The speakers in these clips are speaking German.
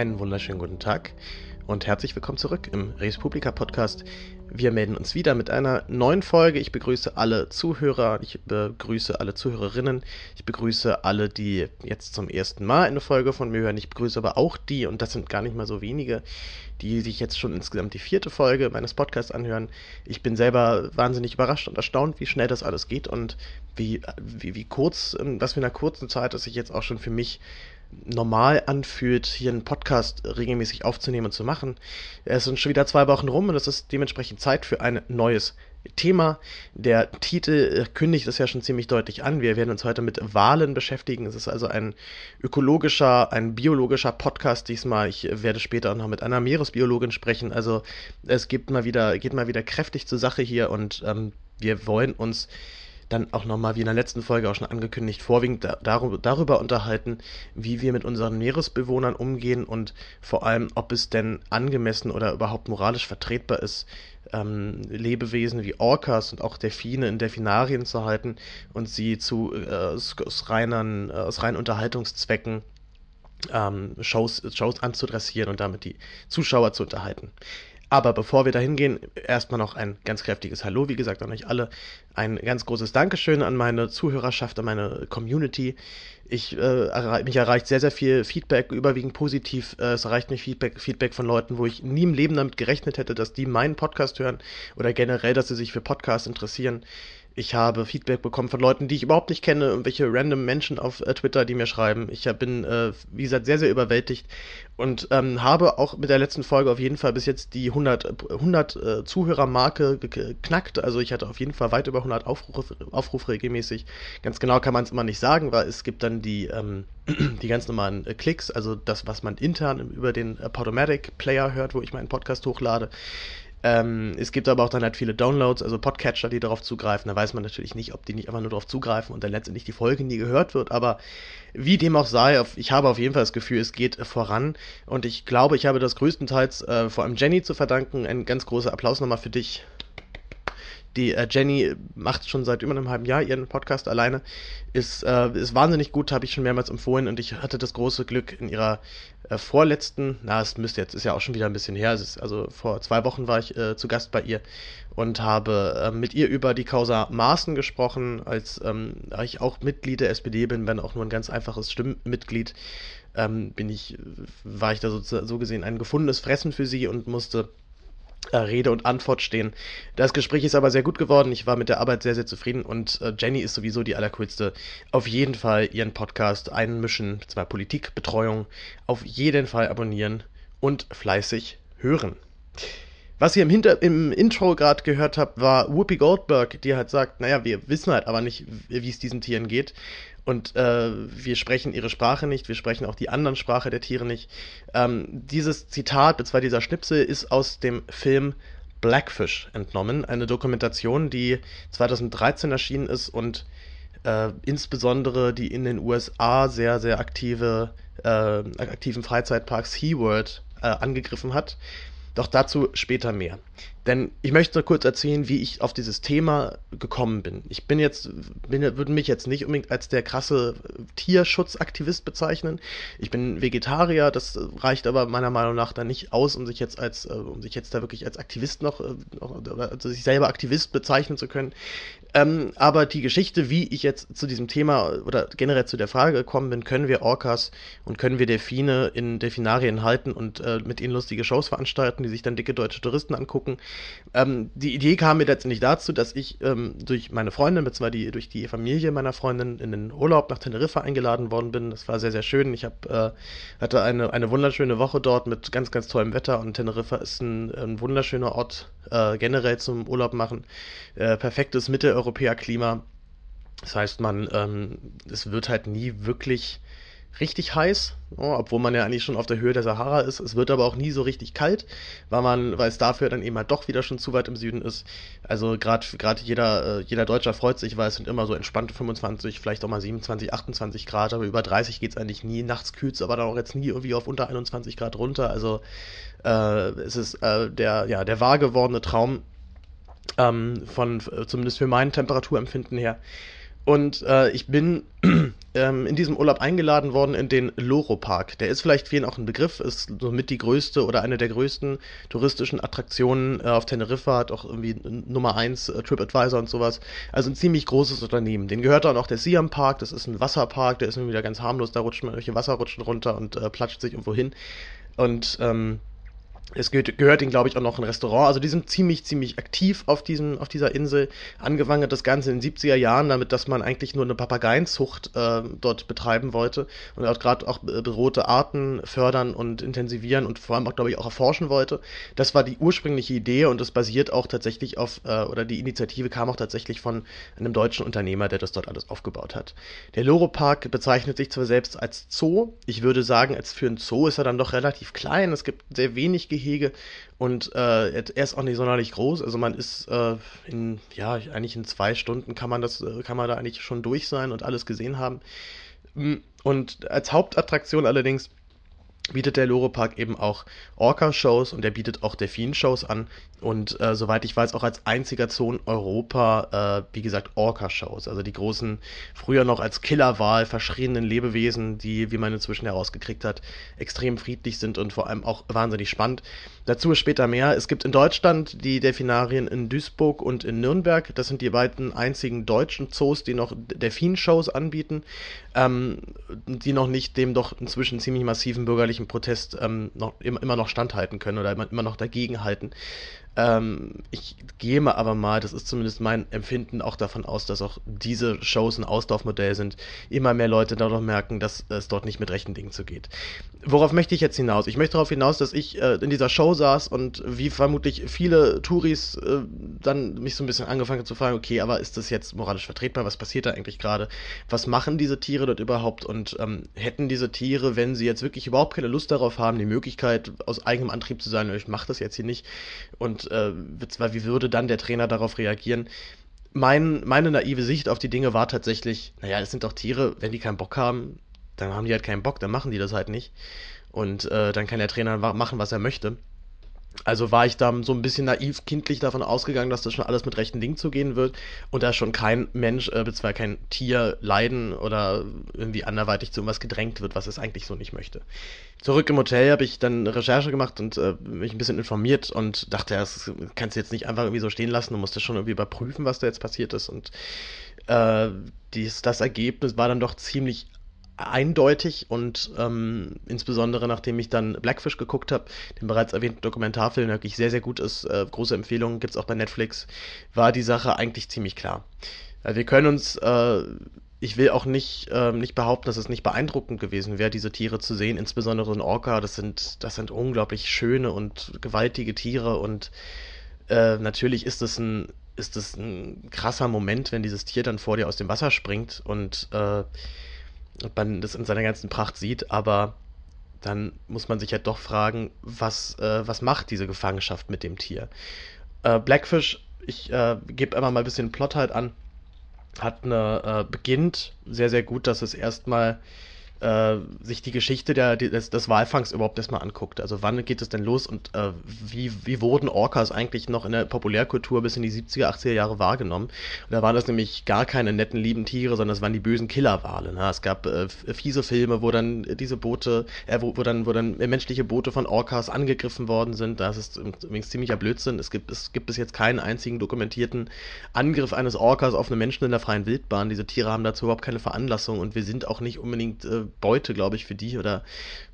Einen wunderschönen guten Tag und herzlich willkommen zurück im Res Publica Podcast. Wir melden uns wieder mit einer neuen Folge. Ich begrüße alle Zuhörer, ich begrüße alle Zuhörerinnen, ich begrüße alle, die jetzt zum ersten Mal eine Folge von mir hören. Ich begrüße aber auch die, und das sind gar nicht mal so wenige, die sich jetzt schon insgesamt die vierte Folge meines Podcasts anhören. Ich bin selber wahnsinnig überrascht und erstaunt, wie schnell das alles geht und wie, wie, wie kurz, was für eine kurzen Zeit, dass ich jetzt auch schon für mich normal anfühlt, hier einen Podcast regelmäßig aufzunehmen und zu machen. Es sind schon wieder zwei Wochen rum und es ist dementsprechend Zeit für ein neues Thema. Der Titel kündigt es ja schon ziemlich deutlich an. Wir werden uns heute mit Wahlen beschäftigen. Es ist also ein ökologischer, ein biologischer Podcast diesmal. Ich werde später auch noch mit einer Meeresbiologin sprechen. Also es gibt mal wieder, geht mal wieder kräftig zur Sache hier und ähm, wir wollen uns dann auch nochmal, wie in der letzten Folge auch schon angekündigt, vorwiegend darüber, darüber unterhalten, wie wir mit unseren Meeresbewohnern umgehen und vor allem, ob es denn angemessen oder überhaupt moralisch vertretbar ist, ähm, Lebewesen wie Orcas und auch Delfine in Delfinarien zu halten und sie zu äh, aus, reinen, äh, aus reinen Unterhaltungszwecken ähm, Shows, Shows anzudressieren und damit die Zuschauer zu unterhalten. Aber bevor wir dahin gehen, erstmal noch ein ganz kräftiges Hallo, wie gesagt, an euch alle. Ein ganz großes Dankeschön an meine Zuhörerschaft, an meine Community. Ich, äh, mich erreicht sehr, sehr viel Feedback, überwiegend positiv. Äh, es erreicht mich Feedback, Feedback von Leuten, wo ich nie im Leben damit gerechnet hätte, dass die meinen Podcast hören oder generell, dass sie sich für Podcasts interessieren. Ich habe Feedback bekommen von Leuten, die ich überhaupt nicht kenne, irgendwelche random Menschen auf äh, Twitter, die mir schreiben. Ich bin, äh, wie gesagt, sehr, sehr überwältigt und ähm, habe auch mit der letzten Folge auf jeden Fall bis jetzt die 100, 100 äh, Zuhörermarke geknackt. Also ich hatte auf jeden Fall weit über 100 Aufrufe, Aufrufe regelmäßig. Ganz genau kann man es immer nicht sagen, weil es gibt dann die, ähm, die ganz normalen äh, Klicks, also das, was man intern über den äh, Podomatic Player hört, wo ich meinen Podcast hochlade. Ähm, es gibt aber auch dann halt viele Downloads, also Podcatcher, die darauf zugreifen. Da weiß man natürlich nicht, ob die nicht einfach nur darauf zugreifen und dann letztendlich die Folge nie gehört wird. Aber wie dem auch sei, ich habe auf jeden Fall das Gefühl, es geht voran. Und ich glaube, ich habe das größtenteils äh, vor allem Jenny zu verdanken. Ein ganz großer Applaus nochmal für dich. Die äh, Jenny macht schon seit über einem halben Jahr ihren Podcast alleine. Ist, äh, ist wahnsinnig gut, habe ich schon mehrmals empfohlen und ich hatte das große Glück in ihrer äh, vorletzten, na, es müsste jetzt, ist ja auch schon wieder ein bisschen her, ist, also vor zwei Wochen war ich äh, zu Gast bei ihr und habe äh, mit ihr über die Causa Maaßen gesprochen, als ähm, ich auch Mitglied der SPD bin, wenn auch nur ein ganz einfaches Stimmmitglied, ähm, bin ich, war ich da so, so gesehen ein gefundenes Fressen für sie und musste Rede und Antwort stehen. Das Gespräch ist aber sehr gut geworden. Ich war mit der Arbeit sehr, sehr zufrieden und äh, Jenny ist sowieso die allercoolste. Auf jeden Fall ihren Podcast einmischen, zwar Politikbetreuung, auf jeden Fall abonnieren und fleißig hören. Was ihr im, Hinter im Intro gerade gehört habt, war Whoopi Goldberg, die halt sagt, naja, wir wissen halt aber nicht, wie es diesen Tieren geht. Und äh, wir sprechen ihre Sprache nicht, wir sprechen auch die anderen Sprache der Tiere nicht. Ähm, dieses Zitat, beziehungsweise dieser Schnipsel, ist aus dem Film Blackfish entnommen, eine Dokumentation, die 2013 erschienen ist und äh, insbesondere die in den USA sehr, sehr aktive, äh, aktiven Freizeitpark SeaWorld äh, angegriffen hat. Doch dazu später mehr. Denn ich möchte kurz erzählen, wie ich auf dieses Thema gekommen bin. Ich bin jetzt, bin, würde mich jetzt nicht unbedingt als der krasse Tierschutzaktivist bezeichnen. Ich bin Vegetarier, das reicht aber meiner Meinung nach dann nicht aus, um sich jetzt als, äh, um sich jetzt da wirklich als Aktivist noch, also sich selber Aktivist bezeichnen zu können. Ähm, aber die Geschichte, wie ich jetzt zu diesem Thema oder generell zu der Frage gekommen bin, können wir Orcas und können wir Delfine in Delfinarien halten und äh, mit ihnen lustige Shows veranstalten, die sich dann dicke deutsche Touristen angucken. Ähm, die Idee kam mir letztendlich dazu, dass ich ähm, durch meine Freundin, beziehungsweise durch die Familie meiner Freundin in den Urlaub nach Teneriffa eingeladen worden bin. Das war sehr, sehr schön. Ich hab, äh, hatte eine, eine wunderschöne Woche dort mit ganz, ganz tollem Wetter und Teneriffa ist ein, ein wunderschöner Ort äh, generell zum Urlaub machen. Äh, perfektes Mitteleuropäer-Klima. Das heißt, man, ähm, es wird halt nie wirklich richtig heiß, obwohl man ja eigentlich schon auf der Höhe der Sahara ist. Es wird aber auch nie so richtig kalt, weil man, weil es dafür dann eben halt doch wieder schon zu weit im Süden ist. Also gerade gerade jeder äh, jeder Deutscher freut sich, weil es sind immer so entspannte 25, vielleicht auch mal 27, 28 Grad, aber über 30 geht es eigentlich nie. Nachts kühlt es aber dann auch jetzt nie irgendwie auf unter 21 Grad runter. Also äh, es ist äh, der ja der wahr gewordene Traum ähm, von zumindest für mein Temperaturempfinden her. Und äh, ich bin ähm, in diesem Urlaub eingeladen worden in den Loro Park. Der ist vielleicht vielen auch ein Begriff, ist somit die größte oder eine der größten touristischen Attraktionen äh, auf Teneriffa, hat auch irgendwie Nummer 1 äh, TripAdvisor und sowas. Also ein ziemlich großes Unternehmen. Den gehört dann auch der Siam Park, das ist ein Wasserpark, der ist irgendwie wieder ganz harmlos, da rutscht man durch Wasserrutschen runter und äh, platscht sich irgendwo hin. Und ähm, es gehört, gehört ihnen, glaube ich, auch noch ein Restaurant. Also die sind ziemlich, ziemlich aktiv auf, diesem, auf dieser Insel. Angefangen hat das Ganze in den 70er Jahren damit, dass man eigentlich nur eine Papageienzucht äh, dort betreiben wollte und dort gerade auch bedrohte Arten fördern und intensivieren und vor allem auch, glaube ich, auch erforschen wollte. Das war die ursprüngliche Idee und das basiert auch tatsächlich auf, äh, oder die Initiative kam auch tatsächlich von einem deutschen Unternehmer, der das dort alles aufgebaut hat. Der Loro Park bezeichnet sich zwar selbst als Zoo. Ich würde sagen, als für ein Zoo ist er dann doch relativ klein. Es gibt sehr wenig Gehege und äh, er ist auch nicht sonderlich groß. Also man ist äh, in, ja, eigentlich in zwei Stunden kann man das, äh, kann man da eigentlich schon durch sein und alles gesehen haben. Mm, und als Hauptattraktion allerdings bietet der Loro Park eben auch Orca-Shows und er bietet auch Delfin-Shows an und äh, soweit ich weiß auch als einziger Zoo Europa, äh, wie gesagt, Orca-Shows, also die großen, früher noch als Killerwahl verschrienen Lebewesen, die, wie man inzwischen herausgekriegt hat, extrem friedlich sind und vor allem auch wahnsinnig spannend. Dazu später mehr. Es gibt in Deutschland die Delfinarien in Duisburg und in Nürnberg. Das sind die beiden einzigen deutschen Zoos, die noch Delfin-Shows anbieten, ähm, die noch nicht dem doch inzwischen ziemlich massiven bürgerlichen Protest ähm, noch, immer noch standhalten können oder immer noch dagegenhalten. Ähm, ich gehe mal aber mal, das ist zumindest mein Empfinden, auch davon aus, dass auch diese Shows ein Auslaufmodell sind. Immer mehr Leute dadurch merken, dass es dort nicht mit rechten Dingen zugeht. Worauf möchte ich jetzt hinaus? Ich möchte darauf hinaus, dass ich äh, in dieser Show saß und wie vermutlich viele Touris äh, dann mich so ein bisschen angefangen zu fragen, okay, aber ist das jetzt moralisch vertretbar? Was passiert da eigentlich gerade? Was machen diese Tiere dort überhaupt? Und ähm, hätten diese Tiere, wenn sie jetzt wirklich überhaupt keine Lust darauf haben, die Möglichkeit aus eigenem Antrieb zu sein, ich mache das jetzt hier nicht und und äh, wie würde dann der Trainer darauf reagieren? Mein, meine naive Sicht auf die Dinge war tatsächlich, naja, es sind doch Tiere, wenn die keinen Bock haben, dann haben die halt keinen Bock, dann machen die das halt nicht. Und äh, dann kann der Trainer machen, was er möchte. Also war ich da so ein bisschen naiv kindlich davon ausgegangen, dass das schon alles mit rechten Dingen zugehen wird und da schon kein Mensch, äh, beziehungsweise kein Tier leiden oder irgendwie anderweitig zu irgendwas gedrängt wird, was es eigentlich so nicht möchte. Zurück im Hotel habe ich dann Recherche gemacht und äh, mich ein bisschen informiert und dachte, das kannst du jetzt nicht einfach irgendwie so stehen lassen, du musst das schon irgendwie überprüfen, was da jetzt passiert ist und äh, dies, das Ergebnis war dann doch ziemlich eindeutig und ähm, insbesondere nachdem ich dann Blackfish geguckt habe, den bereits erwähnten Dokumentarfilm, der wirklich sehr, sehr gut ist, äh, große Empfehlung, gibt es auch bei Netflix, war die Sache eigentlich ziemlich klar. Also wir können uns, äh, ich will auch nicht, äh, nicht behaupten, dass es nicht beeindruckend gewesen wäre, diese Tiere zu sehen, insbesondere in Orca, das sind, das sind unglaublich schöne und gewaltige Tiere und äh, natürlich ist es ein ist es ein krasser Moment, wenn dieses Tier dann vor dir aus dem Wasser springt und äh, und man das in seiner ganzen Pracht sieht, aber dann muss man sich halt doch fragen, was, äh, was macht diese Gefangenschaft mit dem Tier? Äh, Blackfish, ich äh, gebe immer mal ein bisschen Plot halt an, hat eine, äh, beginnt sehr, sehr gut, dass es erstmal äh, sich die Geschichte der, des, des Walfangs überhaupt erstmal anguckt. Also wann geht es denn los und äh, wie, wie wurden Orcas eigentlich noch in der Populärkultur bis in die 70er, 80er Jahre wahrgenommen? Und da waren das nämlich gar keine netten, lieben Tiere, sondern es waren die bösen Killerwale. Ne? Es gab äh, fiese Filme, wo dann diese Boote, äh, wo, wo, dann, wo dann menschliche Boote von Orcas angegriffen worden sind. Das ist übrigens ziemlicher Blödsinn. Es gibt, es gibt bis jetzt keinen einzigen dokumentierten Angriff eines Orcas auf einen Menschen in der freien Wildbahn. Diese Tiere haben dazu überhaupt keine Veranlassung und wir sind auch nicht unbedingt äh, Beute, glaube ich, für die oder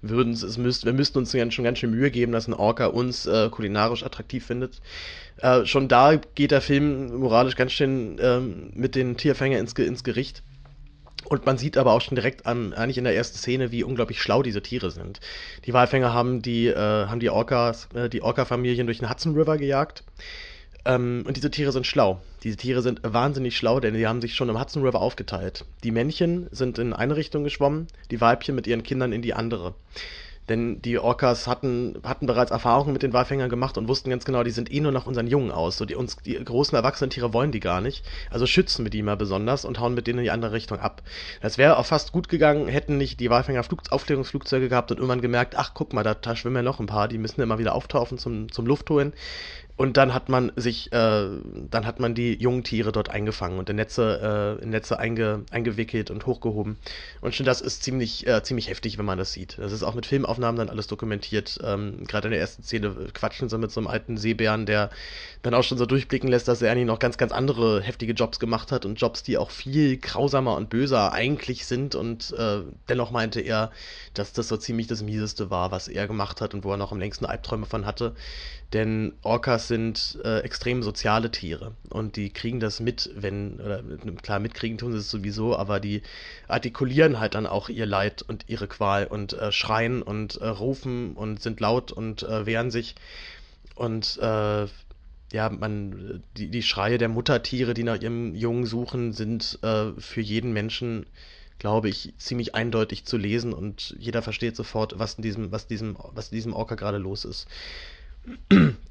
würden es müsst, wir müssten uns schon ganz schön Mühe geben, dass ein Orca uns äh, kulinarisch attraktiv findet. Äh, schon da geht der Film moralisch ganz schön ähm, mit den Tierfängern ins, ins Gericht. Und man sieht aber auch schon direkt an, eigentlich in der ersten Szene, wie unglaublich schlau diese Tiere sind. Die Walfänger haben die, äh, haben die Orcas, äh, die Orca-Familien durch den Hudson River gejagt. Ähm, und diese Tiere sind schlau. Diese Tiere sind wahnsinnig schlau, denn die haben sich schon im Hudson River aufgeteilt. Die Männchen sind in eine Richtung geschwommen, die Weibchen mit ihren Kindern in die andere. Denn die Orcas hatten, hatten bereits Erfahrungen mit den Walfängern gemacht und wussten ganz genau, die sind eh nur nach unseren Jungen aus. So die, uns, die großen erwachsenen Tiere wollen die gar nicht. Also schützen wir die mal besonders und hauen mit denen in die andere Richtung ab. Das wäre auch fast gut gegangen, hätten nicht die Walfänger Flug, Aufklärungsflugzeuge gehabt und irgendwann gemerkt, ach guck mal, da, da schwimmen ja noch ein paar, die müssen immer wieder auftauchen zum, zum Luftholen. Und dann hat man sich, äh, dann hat man die jungen Tiere dort eingefangen und in Netze, äh, in Netze einge, eingewickelt und hochgehoben. Und schon das ist ziemlich, äh, ziemlich heftig, wenn man das sieht. Das ist auch mit Filmaufnahmen dann alles dokumentiert. Ähm, Gerade in der ersten Szene quatschen sie mit so einem alten Seebären, der dann auch schon so durchblicken lässt, dass er eigentlich noch ganz, ganz andere heftige Jobs gemacht hat und Jobs, die auch viel grausamer und böser eigentlich sind. Und äh, dennoch meinte er, dass das so ziemlich das Mieseste war, was er gemacht hat und wo er noch am längsten Albträume von hatte. Denn Orcas sind äh, extrem soziale Tiere und die kriegen das mit, wenn, oder klar, mitkriegen tun sie es sowieso, aber die artikulieren halt dann auch ihr Leid und ihre Qual und äh, schreien und äh, rufen und sind laut und äh, wehren sich. Und äh, ja, man, die, die Schreie der Muttertiere, die nach ihrem Jungen suchen, sind äh, für jeden Menschen glaube ich, ziemlich eindeutig zu lesen und jeder versteht sofort, was in diesem, was diesem, was in diesem Orca gerade los ist.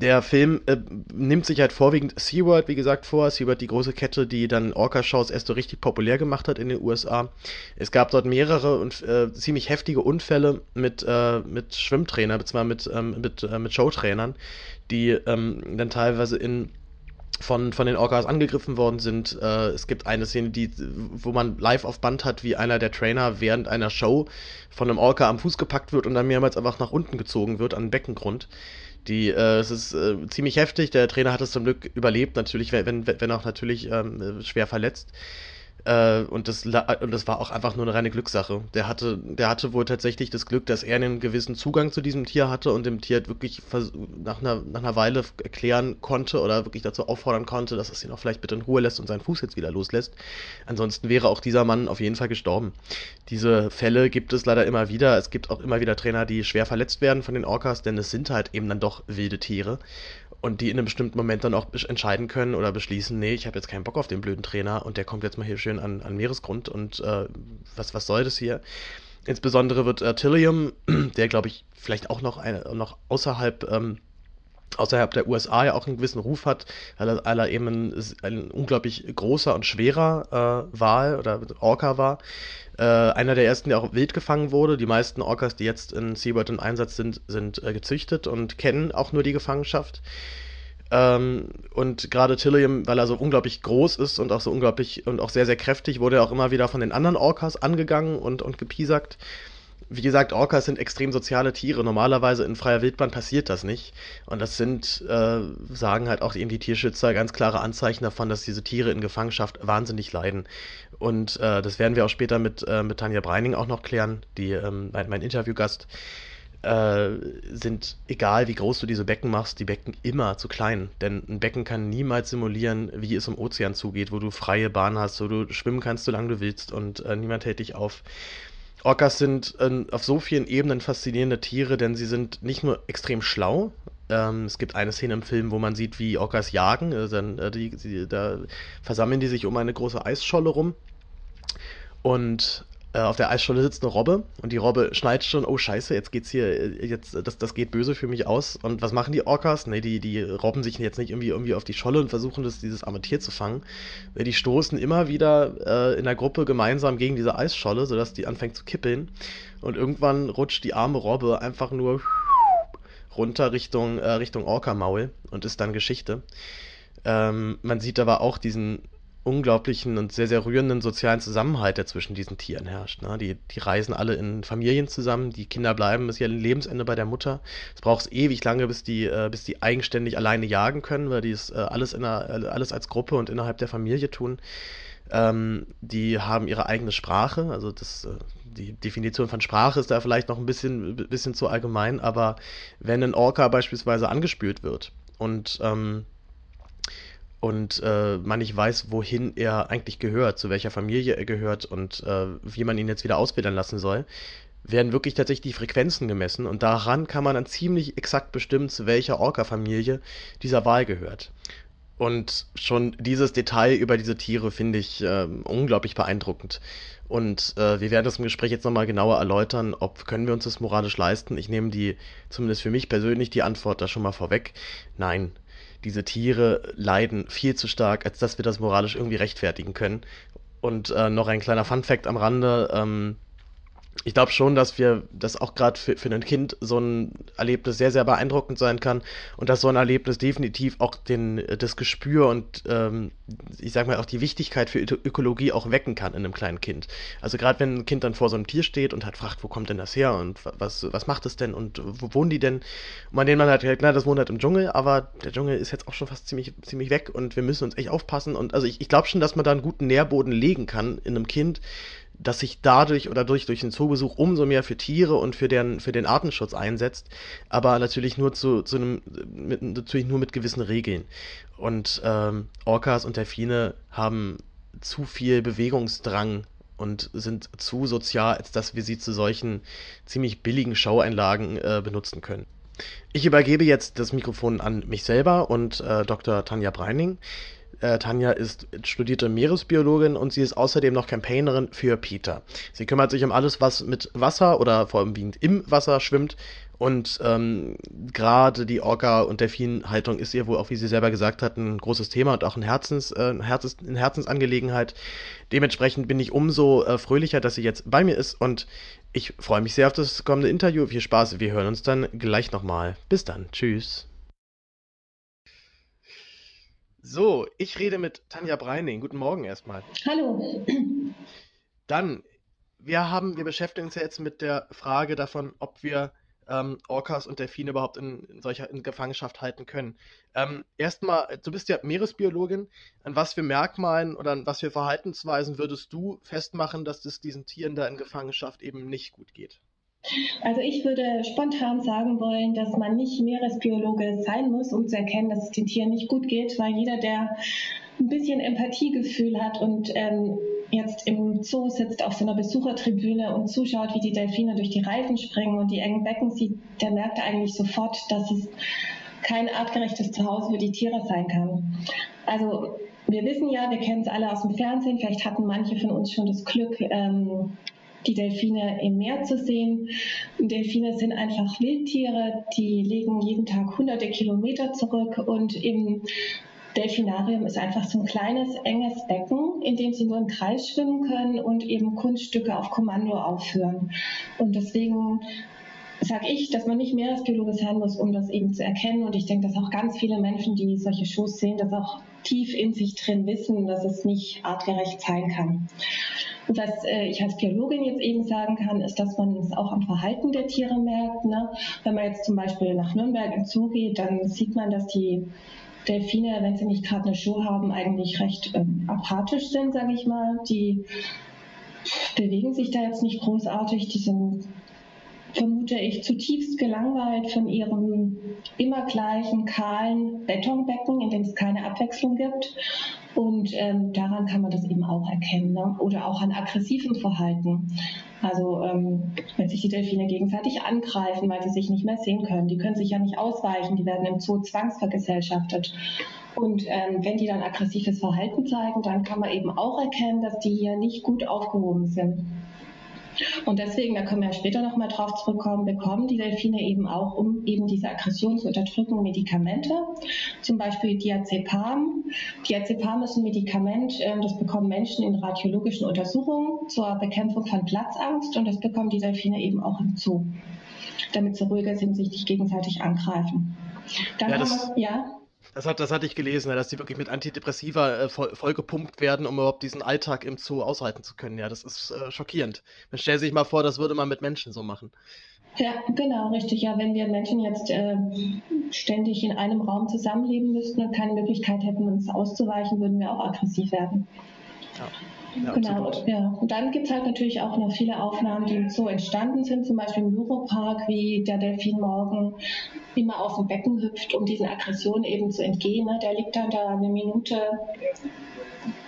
Der Film äh, nimmt sich halt vorwiegend SeaWorld, wie gesagt, vor. SeaWorld, die große Kette, die dann Orca-Shows erst so richtig populär gemacht hat in den USA. Es gab dort mehrere und äh, ziemlich heftige Unfälle mit, äh, mit Schwimmtrainern, beziehungsweise mit, ähm, mit, äh, mit Showtrainern, die ähm, dann teilweise in von, von den Orcas angegriffen worden sind. Äh, es gibt eine Szene, die, wo man live auf Band hat, wie einer der Trainer während einer Show von einem Orca am Fuß gepackt wird und dann mehrmals einfach nach unten gezogen wird, an den Beckengrund. Die, äh, es ist äh, ziemlich heftig. Der Trainer hat es zum Glück überlebt, natürlich, wenn, wenn auch natürlich ähm, schwer verletzt. Äh, und, das, und das war auch einfach nur eine reine Glückssache. Der hatte, der hatte wohl tatsächlich das Glück, dass er einen gewissen Zugang zu diesem Tier hatte und dem Tier wirklich nach einer, nach einer Weile erklären konnte oder wirklich dazu auffordern konnte, dass es ihn auch vielleicht bitte in Ruhe lässt und seinen Fuß jetzt wieder loslässt. Ansonsten wäre auch dieser Mann auf jeden Fall gestorben. Diese Fälle gibt es leider immer wieder. Es gibt auch immer wieder Trainer, die schwer verletzt werden von den Orcas, denn es sind halt eben dann doch wilde Tiere und die in einem bestimmten Moment dann auch entscheiden können oder beschließen, nee, ich habe jetzt keinen Bock auf den blöden Trainer und der kommt jetzt mal hier schön an, an Meeresgrund und äh, was, was soll das hier? Insbesondere wird äh, Tillium, der glaube ich vielleicht auch noch, eine, noch außerhalb, ähm, außerhalb der USA ja auch einen gewissen Ruf hat, weil er, weil er eben ein, ein, unglaublich großer und schwerer äh, Wal oder Orca war. Äh, einer der ersten, der auch wild gefangen wurde. Die meisten Orcas, die jetzt in SeaWorld im Einsatz sind, sind äh, gezüchtet und kennen auch nur die Gefangenschaft. Ähm, und gerade Tillium, weil er so unglaublich groß ist und auch so unglaublich und auch sehr, sehr kräftig, wurde er auch immer wieder von den anderen Orcas angegangen und, und gepiesackt wie gesagt, Orcas sind extrem soziale Tiere. Normalerweise in freier Wildbahn passiert das nicht. Und das sind, äh, sagen halt auch eben die Tierschützer, ganz klare Anzeichen davon, dass diese Tiere in Gefangenschaft wahnsinnig leiden. Und äh, das werden wir auch später mit, äh, mit Tanja Breining auch noch klären, die ähm, mein, mein Interviewgast. Äh, sind, egal wie groß du diese Becken machst, die Becken immer zu klein. Denn ein Becken kann niemals simulieren, wie es im Ozean zugeht, wo du freie Bahn hast, wo du schwimmen kannst, solange du willst und äh, niemand hält dich auf. Orcas sind äh, auf so vielen Ebenen faszinierende Tiere, denn sie sind nicht nur extrem schlau. Ähm, es gibt eine Szene im Film, wo man sieht, wie Orcas jagen. Äh, dann, äh, die, die, da versammeln die sich um eine große Eisscholle rum. Und auf der Eisscholle sitzt eine Robbe und die Robbe schneit schon, oh scheiße, jetzt geht's hier, äh, jetzt, das, das geht böse für mich aus. Und was machen die Orcas? Ne, die, die robben sich jetzt nicht irgendwie, irgendwie auf die Scholle und versuchen das, dieses arme Tier zu fangen. Die stoßen immer wieder äh, in der Gruppe gemeinsam gegen diese Eisscholle, sodass die anfängt zu kippeln. Und irgendwann rutscht die arme Robbe einfach nur runter Richtung, äh, Richtung Orca-Maul und ist dann Geschichte. Ähm, man sieht aber auch diesen unglaublichen und sehr, sehr rührenden sozialen Zusammenhalt, der zwischen diesen Tieren herrscht. Ne? Die, die reisen alle in Familien zusammen, die Kinder bleiben bis ihr Lebensende bei der Mutter. Es braucht ewig lange, bis die, äh, bis die eigenständig alleine jagen können, weil die es äh, alles, in einer, alles als Gruppe und innerhalb der Familie tun. Ähm, die haben ihre eigene Sprache, also das, äh, die Definition von Sprache ist da vielleicht noch ein bisschen, bisschen zu allgemein, aber wenn ein Orca beispielsweise angespült wird und ähm, und äh, man nicht weiß, wohin er eigentlich gehört, zu welcher Familie er gehört und äh, wie man ihn jetzt wieder auswildern lassen soll, werden wirklich tatsächlich die Frequenzen gemessen und daran kann man dann ziemlich exakt bestimmen, zu welcher Orca-Familie dieser Wal gehört. Und schon dieses Detail über diese Tiere finde ich äh, unglaublich beeindruckend. Und äh, wir werden das im Gespräch jetzt nochmal genauer erläutern, ob können wir uns das moralisch leisten. Ich nehme die, zumindest für mich persönlich, die Antwort da schon mal vorweg. Nein, diese Tiere leiden viel zu stark, als dass wir das moralisch irgendwie rechtfertigen können. Und äh, noch ein kleiner Fun-Fact am Rande. Ähm, ich glaube schon, dass wir, dass auch gerade für, für ein Kind so ein Erlebnis sehr, sehr beeindruckend sein kann und dass so ein Erlebnis definitiv auch den, das Gespür und ähm, ich sag mal auch die Wichtigkeit für Ökologie auch wecken kann in einem kleinen Kind. Also gerade wenn ein Kind dann vor so einem Tier steht und halt fragt, wo kommt denn das her und was, was macht es denn und wo wohnen die denn? Und man den man halt, na, das wohnt halt im Dschungel, aber der Dschungel ist jetzt auch schon fast ziemlich, ziemlich weg und wir müssen uns echt aufpassen und also ich, ich glaube schon, dass man da einen guten Nährboden legen kann in einem Kind, dass sich dadurch oder durch, durch den Zoobesuch umso mehr für Tiere und für, deren, für den Artenschutz einsetzt, aber natürlich nur zu, zu einem, mit, natürlich nur mit gewissen Regeln. Und ähm, Orcas und Delfine haben zu viel Bewegungsdrang und sind zu sozial, als dass wir sie zu solchen ziemlich billigen Showeinlagen äh, benutzen können. Ich übergebe jetzt das Mikrofon an mich selber und äh, Dr. Tanja Breining. Äh, Tanja ist studierte Meeresbiologin und sie ist außerdem noch Campaignerin für Peter. Sie kümmert sich um alles, was mit Wasser oder vor allem im Wasser schwimmt. Und ähm, gerade die Orca- und Delfinhaltung ist ihr wohl auch, wie sie selber gesagt hat, ein großes Thema und auch ein Herzens, äh, Herzens, eine Herzensangelegenheit. Dementsprechend bin ich umso äh, fröhlicher, dass sie jetzt bei mir ist und ich freue mich sehr auf das kommende Interview. Viel Spaß, wir hören uns dann gleich nochmal. Bis dann, tschüss. So, ich rede mit Tanja Breining. Guten Morgen erstmal. Hallo. Dann, wir haben, wir beschäftigen uns ja jetzt mit der Frage davon, ob wir ähm, Orcas und Delfine überhaupt in, in solcher in Gefangenschaft halten können. Ähm, erstmal, du bist ja Meeresbiologin. An was für Merkmalen oder an was für Verhaltensweisen würdest du festmachen, dass es diesen Tieren da in Gefangenschaft eben nicht gut geht? Also ich würde spontan sagen wollen, dass man nicht Meeresbiologe sein muss, um zu erkennen, dass es den Tieren nicht gut geht, weil jeder, der ein bisschen Empathiegefühl hat und ähm, jetzt im Zoo sitzt auf so einer Besuchertribüne und zuschaut, wie die Delfine durch die Reifen springen und die engen Becken sieht, der merkt eigentlich sofort, dass es kein artgerechtes Zuhause für die Tiere sein kann. Also wir wissen ja, wir kennen es alle aus dem Fernsehen, vielleicht hatten manche von uns schon das Glück, ähm, die Delfine im Meer zu sehen. Delfine sind einfach Wildtiere, die legen jeden Tag hunderte Kilometer zurück und im Delfinarium ist einfach so ein kleines, enges Becken, in dem sie nur im Kreis schwimmen können und eben Kunststücke auf Kommando aufführen. Und deswegen sage ich, dass man nicht Meeresbiologe sein muss, um das eben zu erkennen. Und ich denke, dass auch ganz viele Menschen, die solche Shows sehen, das auch tief in sich drin wissen, dass es nicht artgerecht sein kann. Was äh, ich als Biologin jetzt eben sagen kann, ist, dass man es auch am Verhalten der Tiere merkt. Ne? Wenn man jetzt zum Beispiel nach Nürnberg im Zoo geht, dann sieht man, dass die Delfine, wenn sie nicht gerade eine Show haben, eigentlich recht ähm, apathisch sind, sage ich mal. Die bewegen sich da jetzt nicht großartig, die sind vermute ich, zutiefst gelangweilt von ihrem immer gleichen kahlen Betonbecken, in dem es keine Abwechslung gibt. Und ähm, daran kann man das eben auch erkennen. Ne? Oder auch an aggressivem Verhalten. Also ähm, wenn sich die Delfine gegenseitig angreifen, weil sie sich nicht mehr sehen können. Die können sich ja nicht ausweichen, die werden im Zoo zwangsvergesellschaftet. Und ähm, wenn die dann aggressives Verhalten zeigen, dann kann man eben auch erkennen, dass die hier nicht gut aufgehoben sind. Und deswegen, da können wir später nochmal drauf zurückkommen, bekommen die Delfine eben auch, um eben diese Aggression zu unterdrücken, Medikamente. Zum Beispiel Diazepam. Diazepam ist ein Medikament, ähm, das bekommen Menschen in radiologischen Untersuchungen zur Bekämpfung von Platzangst und das bekommen die Delfine eben auch im Zoo, damit sie ruhiger sind, sich nicht gegenseitig angreifen. Dann ja, das, wir, ja? Das, hat, das hatte ich gelesen, dass die wirklich mit Antidepressiva äh, voll, vollgepumpt werden, um überhaupt diesen Alltag im Zoo aushalten zu können. Ja, das ist äh, schockierend. Man stellt sich mal vor, das würde man mit Menschen so machen. Ja, genau, richtig. Ja, wenn wir Menschen jetzt äh, ständig in einem Raum zusammenleben müssten und keine Möglichkeit hätten, uns auszuweichen, würden wir auch aggressiv werden. Ja. Genau, absolut. ja. Und dann gibt es halt natürlich auch noch viele Aufnahmen, die so entstanden sind, zum Beispiel im Europark, wie der Delfin morgen immer aus dem Becken hüpft, um diesen Aggressionen eben zu entgehen. Ne? Der liegt dann da eine Minute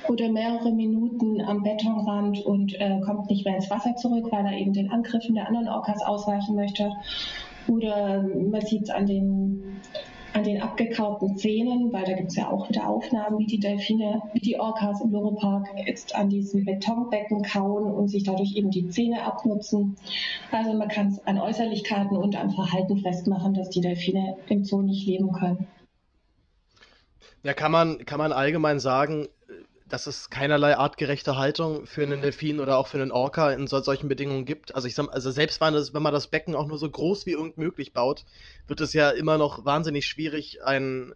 oder mehrere Minuten am Betonrand und äh, kommt nicht mehr ins Wasser zurück, weil er eben den Angriffen der anderen Orcas ausweichen möchte. Oder man sieht es an den an den abgekauten Zähnen, weil da gibt es ja auch wieder Aufnahmen, wie die Delfine, wie die Orcas im Loropark jetzt an diesem Betonbecken kauen und sich dadurch eben die Zähne abnutzen. Also man kann es an Äußerlichkeiten und am Verhalten festmachen, dass die Delfine im Zoo nicht leben können. Ja, kann man, kann man allgemein sagen, dass es keinerlei artgerechte Haltung für einen Delfin oder auch für einen Orca in so, solchen Bedingungen gibt. Also ich sag, also selbst wenn, das, wenn man das Becken auch nur so groß wie irgend möglich baut, wird es ja immer noch wahnsinnig schwierig, ein,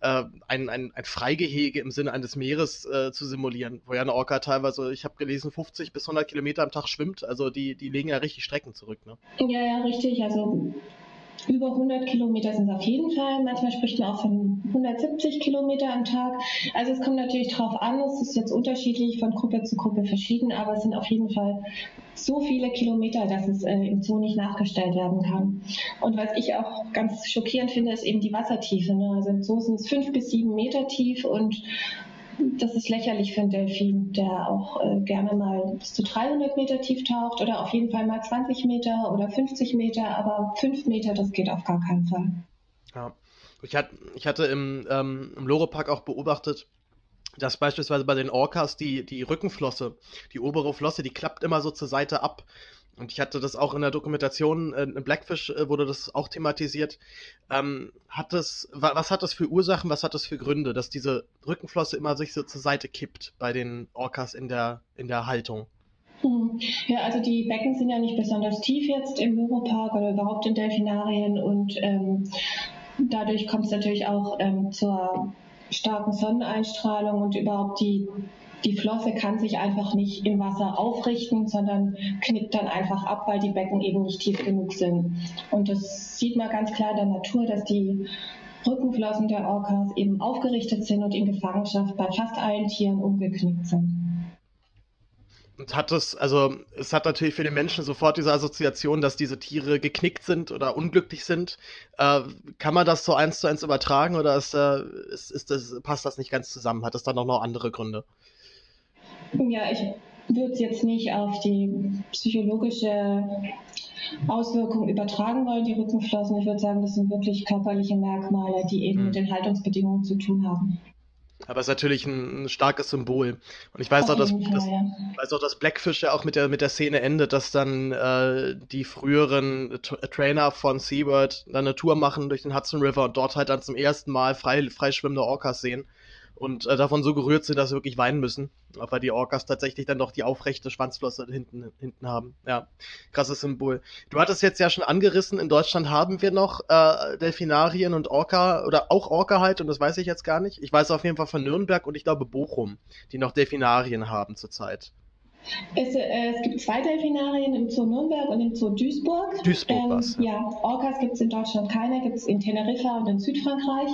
äh, ein, ein, ein Freigehege im Sinne eines Meeres äh, zu simulieren, wo ja eine Orca teilweise, ich habe gelesen, 50 bis 100 Kilometer am Tag schwimmt. Also die, die legen ja richtig Strecken zurück. Ne? Ja, ja, richtig. Also über 100 Kilometer sind es auf jeden Fall. Manchmal spricht man auch von 170 Kilometer am Tag. Also es kommt natürlich drauf an. Es ist jetzt unterschiedlich von Gruppe zu Gruppe verschieden, aber es sind auf jeden Fall so viele Kilometer, dass es äh, im Zoo nicht nachgestellt werden kann. Und was ich auch ganz schockierend finde, ist eben die Wassertiefe. Ne? Also im Zoo sind es fünf bis sieben Meter tief und das ist lächerlich für einen Delfin, der auch äh, gerne mal bis zu 300 Meter tief taucht oder auf jeden Fall mal 20 Meter oder 50 Meter, aber 5 Meter, das geht auf gar keinen Fall. Ja, ich, hat, ich hatte im, ähm, im Loro-Park auch beobachtet, dass beispielsweise bei den Orcas die, die Rückenflosse, die obere Flosse, die klappt immer so zur Seite ab. Und ich hatte das auch in der Dokumentation, äh, Blackfish äh, wurde das auch thematisiert. Ähm, hat das, wa was hat das für Ursachen, was hat das für Gründe, dass diese Rückenflosse immer sich so zur Seite kippt bei den Orcas in der, in der Haltung? Hm. Ja, also die Becken sind ja nicht besonders tief jetzt im Europark oder überhaupt in Delfinarien und ähm, dadurch kommt es natürlich auch ähm, zur starken Sonneneinstrahlung und überhaupt die die Flosse kann sich einfach nicht im Wasser aufrichten, sondern knickt dann einfach ab, weil die Becken eben nicht tief genug sind. Und das sieht man ganz klar in der Natur, dass die Rückenflossen der Orcas eben aufgerichtet sind und in Gefangenschaft bei fast allen Tieren umgeknickt sind. Und hat es, also es hat natürlich für den Menschen sofort diese Assoziation, dass diese Tiere geknickt sind oder unglücklich sind. Äh, kann man das so eins zu eins übertragen oder ist, äh, ist, ist das, passt das nicht ganz zusammen? Hat es dann auch noch andere Gründe? Ja, ich würde es jetzt nicht auf die psychologische Auswirkung übertragen wollen, die Rückenflossen. Ich würde sagen, das sind wirklich körperliche Merkmale, die eben mhm. mit den Haltungsbedingungen zu tun haben. Aber es ist natürlich ein, ein starkes Symbol. Und ich weiß auch, dass, Fall, dass, ja. weiß auch, dass Blackfish ja auch mit der, mit der Szene endet, dass dann äh, die früheren Trainer von SeaWorld dann eine Tour machen durch den Hudson River und dort halt dann zum ersten Mal frei, freischwimmende Orcas sehen und äh, davon so gerührt sind, dass sie wirklich weinen müssen, weil die Orcas tatsächlich dann doch die aufrechte Schwanzflosse hinten, hinten haben. Ja, krasses Symbol. Du hattest jetzt ja schon angerissen, in Deutschland haben wir noch äh, Delfinarien und Orca oder auch Orca halt und das weiß ich jetzt gar nicht. Ich weiß auf jeden Fall von Nürnberg und ich glaube Bochum, die noch Delfinarien haben zurzeit. Es, äh, es, gibt zwei Delfinarien im Zoo Nürnberg und im Zoo Duisburg. Duisburg ähm, was? Ja, Orcas gibt es in Deutschland keine, gibt es in Teneriffa und in Südfrankreich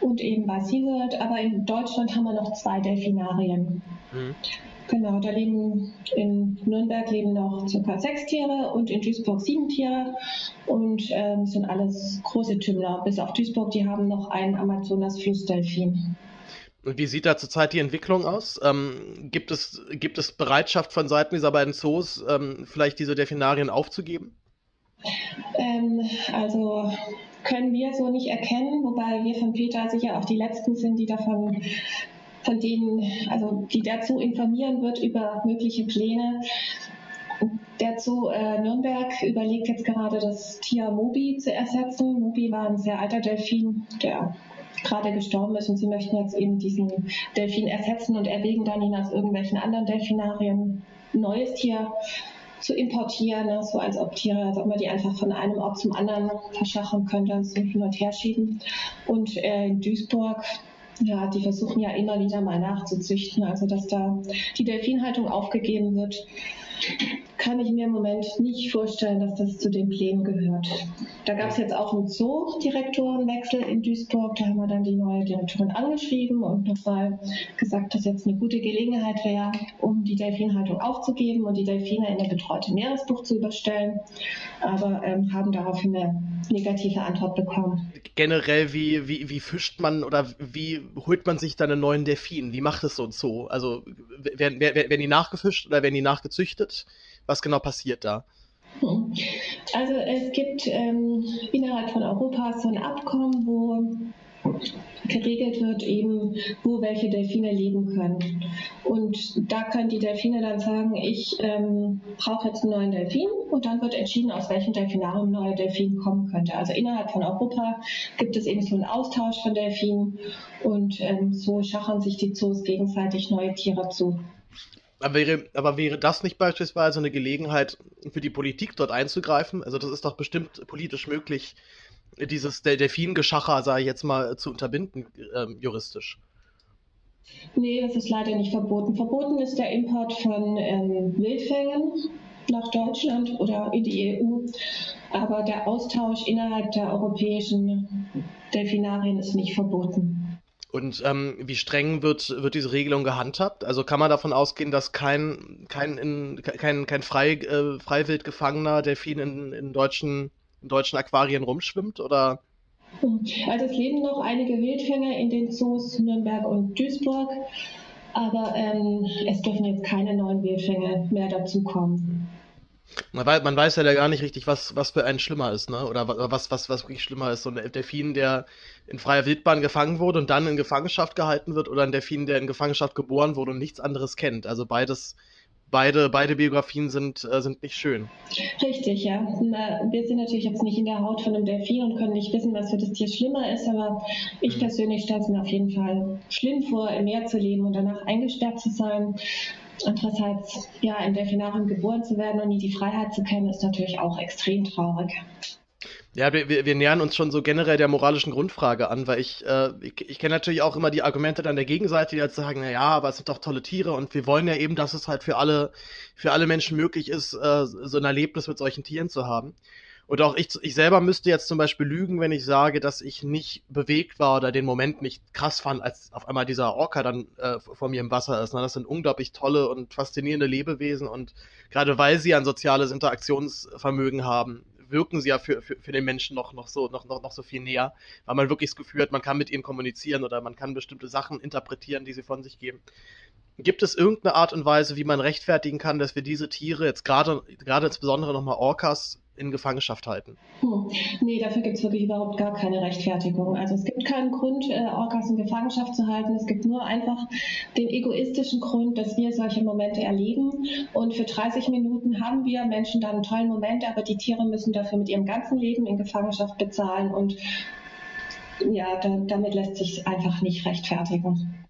und eben bei SeaWorld. Aber in Deutschland haben wir noch zwei Delfinarien. Mhm. Genau, da leben in Nürnberg leben noch circa sechs Tiere und in Duisburg sieben Tiere und ähm, sind alles große Tümmler. Bis auf Duisburg, die haben noch einen Amazonas-Flussdelfin. Wie sieht da zurzeit die Entwicklung aus? Ähm, gibt, es, gibt es Bereitschaft von Seiten dieser beiden Zoos, ähm, vielleicht diese Delfinarien aufzugeben? Ähm, also können wir so nicht erkennen, wobei wir von Peter sicher auch die Letzten sind, die davon von denen, also die dazu informieren wird über mögliche Pläne. Der Zoo äh, Nürnberg überlegt jetzt gerade, das Tier Mobi zu ersetzen. Mobi war ein sehr alter Delfin, der gerade gestorben ist und sie möchten jetzt eben diesen Delfin ersetzen und erwägen dann ihn aus irgendwelchen anderen Delfinarien neues Tier zu importieren, ne? so als ob Tiere, als ob man die einfach von einem Ort zum anderen verschachen könnte und so hin und her schieben. Und äh, in Duisburg ja, die versuchen ja immer wieder mal nachzuzüchten, also dass da die Delfinhaltung aufgegeben wird kann ich mir im Moment nicht vorstellen, dass das zu den Plänen gehört. Da gab es jetzt auch einen Zoo-Direktorenwechsel in Duisburg. Da haben wir dann die neue Direktorin angeschrieben und nochmal gesagt, dass jetzt eine gute Gelegenheit wäre, um die Delfinhaltung aufzugeben und die Delfine in eine betreute Meeresbucht zu überstellen. Aber ähm, haben daraufhin eine negative Antwort bekommen. Generell, wie, wie, wie fischt man oder wie holt man sich dann einen neuen Delfin? Wie macht es so ein Zoo? Also werden, werden die nachgefischt oder werden die nachgezüchtet? Was genau passiert da? Also es gibt ähm, innerhalb von Europa so ein Abkommen, wo geregelt wird, eben wo welche Delfine leben können. Und da können die Delfine dann sagen, ich ähm, brauche jetzt einen neuen Delfin und dann wird entschieden, aus welchem Delfinarium ein neuer Delfin kommen könnte. Also innerhalb von Europa gibt es eben so einen Austausch von Delfinen und ähm, so schachern sich die Zoos gegenseitig neue Tiere zu. Aber wäre, aber wäre das nicht beispielsweise eine Gelegenheit für die Politik dort einzugreifen? Also das ist doch bestimmt politisch möglich, dieses Delfingeschacher, sage ich jetzt mal, zu unterbinden, ähm, juristisch. Nee, das ist leider nicht verboten. Verboten ist der Import von ähm, Wildfängen nach Deutschland oder in die EU. Aber der Austausch innerhalb der europäischen Delfinarien ist nicht verboten. Und ähm, wie streng wird, wird diese Regelung gehandhabt? Also kann man davon ausgehen, dass kein, kein, in, kein, kein frei, äh, freiwild gefangener Delfin in, in, deutschen, in deutschen Aquarien rumschwimmt? Oder? Also es leben noch einige Wildfänger in den Zoos Nürnberg und Duisburg, aber ähm, es dürfen jetzt keine neuen Wildfänge mehr dazukommen. Man weiß, man weiß ja gar nicht richtig, was, was für einen schlimmer ist, ne? Oder was, was, was wirklich schlimmer ist. So ein Delfin, der in freier Wildbahn gefangen wurde und dann in Gefangenschaft gehalten wird, oder ein Delfin, der in Gefangenschaft geboren wurde und nichts anderes kennt. Also beides, beide, beide Biografien sind, äh, sind nicht schön. Richtig, ja. Wir sind natürlich jetzt nicht in der Haut von einem Delfin und können nicht wissen, was für das Tier schlimmer ist, aber ich mhm. persönlich stelle es mir auf jeden Fall schlimm vor, im Meer zu leben und danach eingesperrt zu sein. Andererseits, ja, in Delfinarium geboren zu werden und nie die Freiheit zu kennen, ist natürlich auch extrem traurig. Ja, wir, wir, wir nähern uns schon so generell der moralischen Grundfrage an, weil ich, äh, ich, ich kenne natürlich auch immer die Argumente dann der Gegenseite, die halt sagen, na ja, aber es sind doch tolle Tiere und wir wollen ja eben, dass es halt für alle, für alle Menschen möglich ist, äh, so ein Erlebnis mit solchen Tieren zu haben. Und auch ich, ich selber müsste jetzt zum Beispiel lügen, wenn ich sage, dass ich nicht bewegt war oder den Moment nicht krass fand, als auf einmal dieser Orca dann äh, vor mir im Wasser ist. Ne? Das sind unglaublich tolle und faszinierende Lebewesen und gerade weil sie ein soziales Interaktionsvermögen haben, wirken sie ja für, für, für den Menschen noch, noch, so, noch, noch, noch so viel näher, weil man wirklich das Gefühl hat, man kann mit ihnen kommunizieren oder man kann bestimmte Sachen interpretieren, die sie von sich geben. Gibt es irgendeine Art und Weise, wie man rechtfertigen kann, dass wir diese Tiere jetzt gerade, gerade insbesondere nochmal Orcas in Gefangenschaft halten? Hm. Nee, dafür gibt es wirklich überhaupt gar keine Rechtfertigung. Also es gibt keinen Grund, äh, Orcas in Gefangenschaft zu halten. Es gibt nur einfach den egoistischen Grund, dass wir solche Momente erleben. Und für 30 Minuten haben wir Menschen dann einen tollen Moment, aber die Tiere müssen dafür mit ihrem ganzen Leben in Gefangenschaft bezahlen. Und ja, da, damit lässt sich einfach nicht rechtfertigen.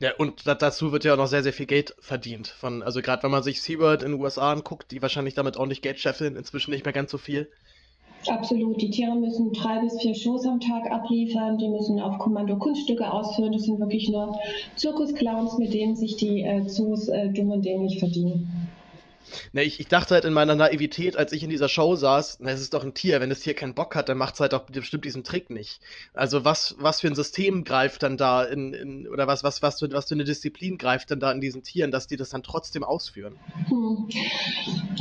Ja, und dazu wird ja auch noch sehr, sehr viel Geld verdient. Von, also gerade wenn man sich SeaWorld in den USA anguckt, die wahrscheinlich damit ordentlich Geld scheffeln, inzwischen nicht mehr ganz so viel. Absolut. Die Tiere müssen drei bis vier Shows am Tag abliefern. Die müssen auf Kommando Kunststücke ausführen. Das sind wirklich nur Zirkusclowns, mit denen sich die äh, Zoos äh, dumm und dämlich verdienen. Ne, ich, ich dachte halt in meiner Naivität, als ich in dieser Show saß, na, es ist doch ein Tier, wenn das Tier keinen Bock hat, dann macht es halt auch bestimmt diesen Trick nicht. Also was, was für ein System greift dann da in, in oder was, was, was, für, was für eine Disziplin greift dann da in diesen Tieren, dass die das dann trotzdem ausführen? Hm.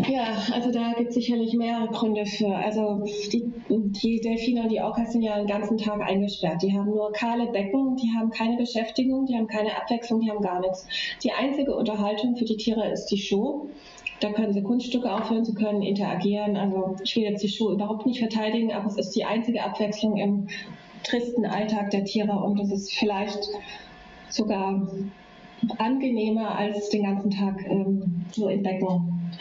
Ja, also da gibt es sicherlich mehrere Gründe für. Also die, die Delfine und die Orcas sind ja den ganzen Tag eingesperrt. Die haben nur kahle Becken, die haben keine Beschäftigung, die haben keine Abwechslung, die haben gar nichts. Die einzige Unterhaltung für die Tiere ist die Show. Da können sie Kunststücke aufhören, sie können interagieren. Also ich will jetzt die Schuhe überhaupt nicht verteidigen, aber es ist die einzige Abwechslung im tristen Alltag der Tiere und es ist vielleicht sogar angenehmer, als den ganzen Tag ähm, so im Becken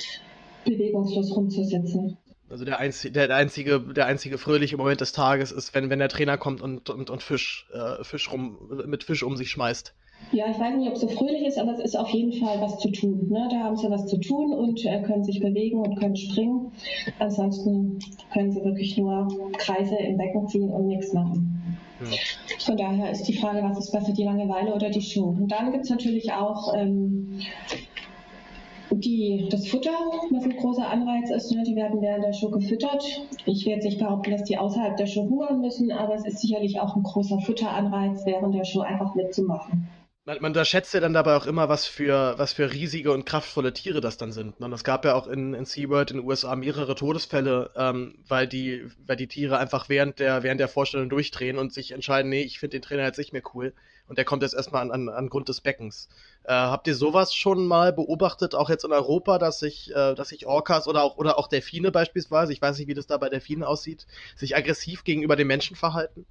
bewegungslos rumzusitzen. Also der einzige, der, einzige, der einzige fröhliche Moment des Tages ist, wenn, wenn der Trainer kommt und, und, und Fisch, äh, Fisch rum, mit Fisch um sich schmeißt. Ja, ich weiß nicht, ob es so fröhlich ist, aber es ist auf jeden Fall was zu tun. Ne? Da haben sie was zu tun und äh, können sich bewegen und können springen. Ansonsten können sie wirklich nur Kreise im Becken ziehen und nichts machen. Ja. Von daher ist die Frage, was ist besser, die Langeweile oder die Schuhe? Und dann gibt es natürlich auch ähm, die, das Futter, was ein großer Anreiz ist. Ne? Die werden während der Show gefüttert. Ich werde nicht behaupten, dass die außerhalb der Show hungern müssen, aber es ist sicherlich auch ein großer Futteranreiz, während der Show einfach mitzumachen. Man, man unterschätzt ja dann dabei auch immer, was für, was für riesige und kraftvolle Tiere das dann sind. Und es gab ja auch in, in SeaWorld in den USA mehrere Todesfälle, ähm, weil, die, weil die Tiere einfach während der, während der Vorstellung durchdrehen und sich entscheiden, nee, ich finde den Trainer jetzt nicht mehr cool. Und der kommt jetzt erstmal an, an, an Grund des Beckens. Äh, habt ihr sowas schon mal beobachtet, auch jetzt in Europa, dass sich, äh, dass sich Orcas oder auch, oder auch Delfine beispielsweise, ich weiß nicht, wie das da bei Delfinen aussieht, sich aggressiv gegenüber den Menschen verhalten?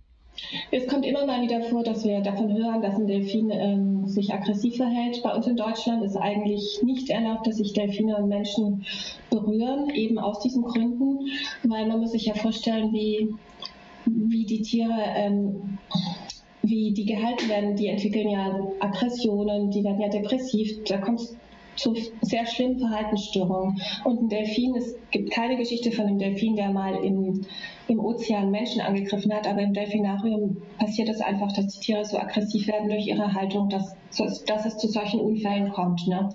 Es kommt immer mal wieder vor, dass wir davon hören, dass ein Delfin ähm, sich aggressiv verhält. Bei uns in Deutschland ist eigentlich nicht erlaubt, dass sich Delfine und Menschen berühren, eben aus diesen Gründen, weil man muss sich ja vorstellen, wie, wie die Tiere ähm, wie die gehalten werden, die entwickeln ja Aggressionen, die werden ja depressiv, da kommt zu sehr schlimmen Verhaltensstörungen. Und ein Delfin, es gibt keine Geschichte von einem Delfin, der mal im, im Ozean Menschen angegriffen hat, aber im Delfinarium passiert es einfach, dass die Tiere so aggressiv werden durch ihre Haltung, dass, dass es zu solchen Unfällen kommt. Ne?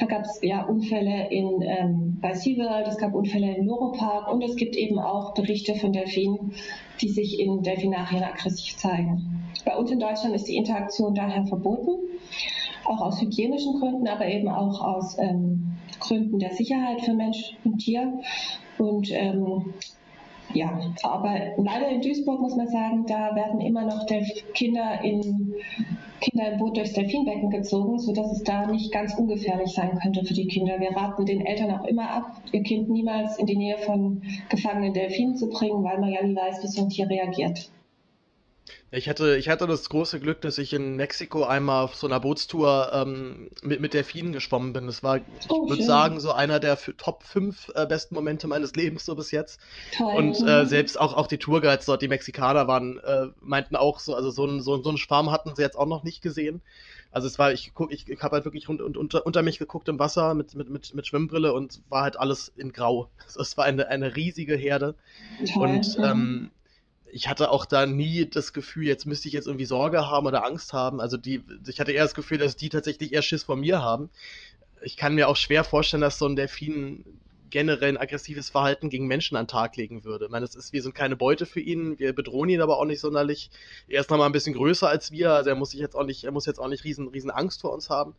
Da gab es ja Unfälle in, ähm, bei SeaWorld, es gab Unfälle im Loro-Park und es gibt eben auch Berichte von Delfinen, die sich in Delfinarien aggressiv zeigen. Bei uns in Deutschland ist die Interaktion daher verboten auch aus hygienischen Gründen, aber eben auch aus ähm, Gründen der Sicherheit für Mensch und Tier. Und ähm, ja, aber leider in Duisburg muss man sagen, da werden immer noch Kinder in Kinder im Boot durchs Delfinbecken gezogen, sodass es da nicht ganz ungefährlich sein könnte für die Kinder. Wir raten den Eltern auch immer ab, ihr Kind niemals in die Nähe von gefangenen Delfinen zu bringen, weil man ja nie weiß, wie so ein Tier reagiert. Ich hatte, ich hatte das große Glück, dass ich in Mexiko einmal auf so einer Bootstour ähm, mit, mit Delfinen geschwommen bin. Das war, oh, ich würde sagen, so einer der Top 5 äh, besten Momente meines Lebens so bis jetzt. Toll. Und äh, selbst auch, auch die Tourguides dort, die Mexikaner waren, äh, meinten auch so, also so ein, so, so einen Schwarm hatten sie jetzt auch noch nicht gesehen. Also es war, ich guck, ich, ich habe halt wirklich rund, unter, unter mich geguckt im Wasser mit, mit, mit, mit Schwimmbrille und war halt alles in Grau. Also es war eine, eine riesige Herde. Toll. Und ähm, ich hatte auch da nie das Gefühl, jetzt müsste ich jetzt irgendwie Sorge haben oder Angst haben. Also die, ich hatte eher das Gefühl, dass die tatsächlich eher Schiss vor mir haben. Ich kann mir auch schwer vorstellen, dass so ein Delfin generell ein aggressives Verhalten gegen Menschen an den Tag legen würde. Ich meine, das ist, wir sind keine Beute für ihn, wir bedrohen ihn aber auch nicht sonderlich. Er ist nochmal ein bisschen größer als wir, also er muss sich jetzt auch nicht, er muss jetzt auch nicht riesen, riesen Angst vor uns haben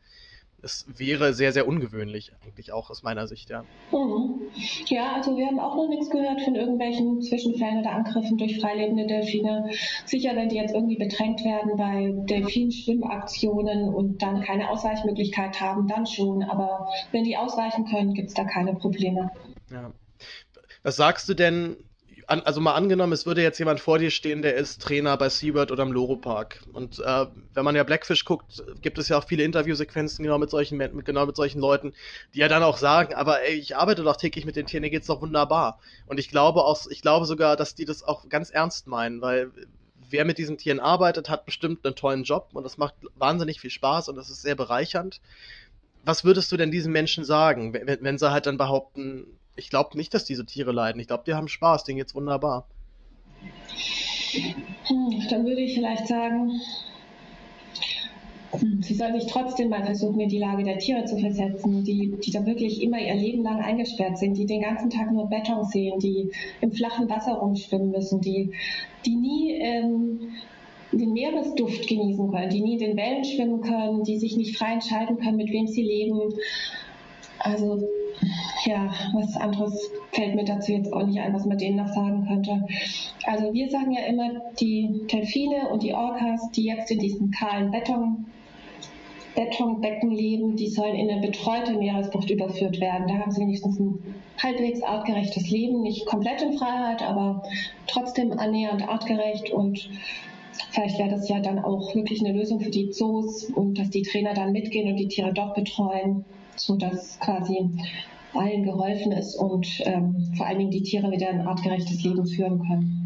es wäre sehr, sehr ungewöhnlich, eigentlich auch aus meiner Sicht, ja. Mhm. Ja, also wir haben auch noch nichts gehört von irgendwelchen Zwischenfällen oder Angriffen durch freilebende Delfine. Sicher, wenn die jetzt irgendwie bedrängt werden bei Delfinschwimmaktionen und dann keine Ausweichmöglichkeit haben, dann schon. Aber wenn die ausweichen können, gibt es da keine Probleme. Ja. Was sagst du denn an, also mal angenommen, es würde jetzt jemand vor dir stehen, der ist Trainer bei SeaWorld oder im Loro Park. Und äh, wenn man ja Blackfish guckt, gibt es ja auch viele Interviewsequenzen genau mit solchen mit, genau mit solchen Leuten, die ja dann auch sagen, aber ey, ich arbeite doch täglich mit den Tieren, mir geht's doch wunderbar. Und ich glaube auch, ich glaube sogar, dass die das auch ganz ernst meinen, weil wer mit diesen Tieren arbeitet, hat bestimmt einen tollen Job und das macht wahnsinnig viel Spaß und das ist sehr bereichernd. Was würdest du denn diesen Menschen sagen, wenn, wenn sie halt dann behaupten, ich glaube nicht, dass diese Tiere leiden. Ich glaube, die haben Spaß, denen geht's wunderbar. Hm, dann würde ich vielleicht sagen, hm, Sie sollen sich trotzdem mal versuchen, in die Lage der Tiere zu versetzen, die, die da wirklich immer ihr Leben lang eingesperrt sind, die den ganzen Tag nur Beton sehen, die im flachen Wasser rumschwimmen müssen, die, die nie ähm, den Meeresduft genießen können, die nie in den Wellen schwimmen können, die sich nicht frei entscheiden können, mit wem sie leben. Also ja, was anderes fällt mir dazu jetzt auch nicht ein, was man denen noch sagen könnte. Also wir sagen ja immer, die Delfine und die Orcas, die jetzt in diesem kahlen Beton, Betonbecken leben, die sollen in eine betreute Meeresbucht überführt werden. Da haben sie wenigstens ein halbwegs artgerechtes Leben, nicht komplett in Freiheit, aber trotzdem annähernd artgerecht und Vielleicht wäre das ja dann auch wirklich eine Lösung für die Zoos und dass die Trainer dann mitgehen und die Tiere dort betreuen, sodass quasi allen geholfen ist und ähm, vor allen Dingen die Tiere wieder ein artgerechtes Leben führen können.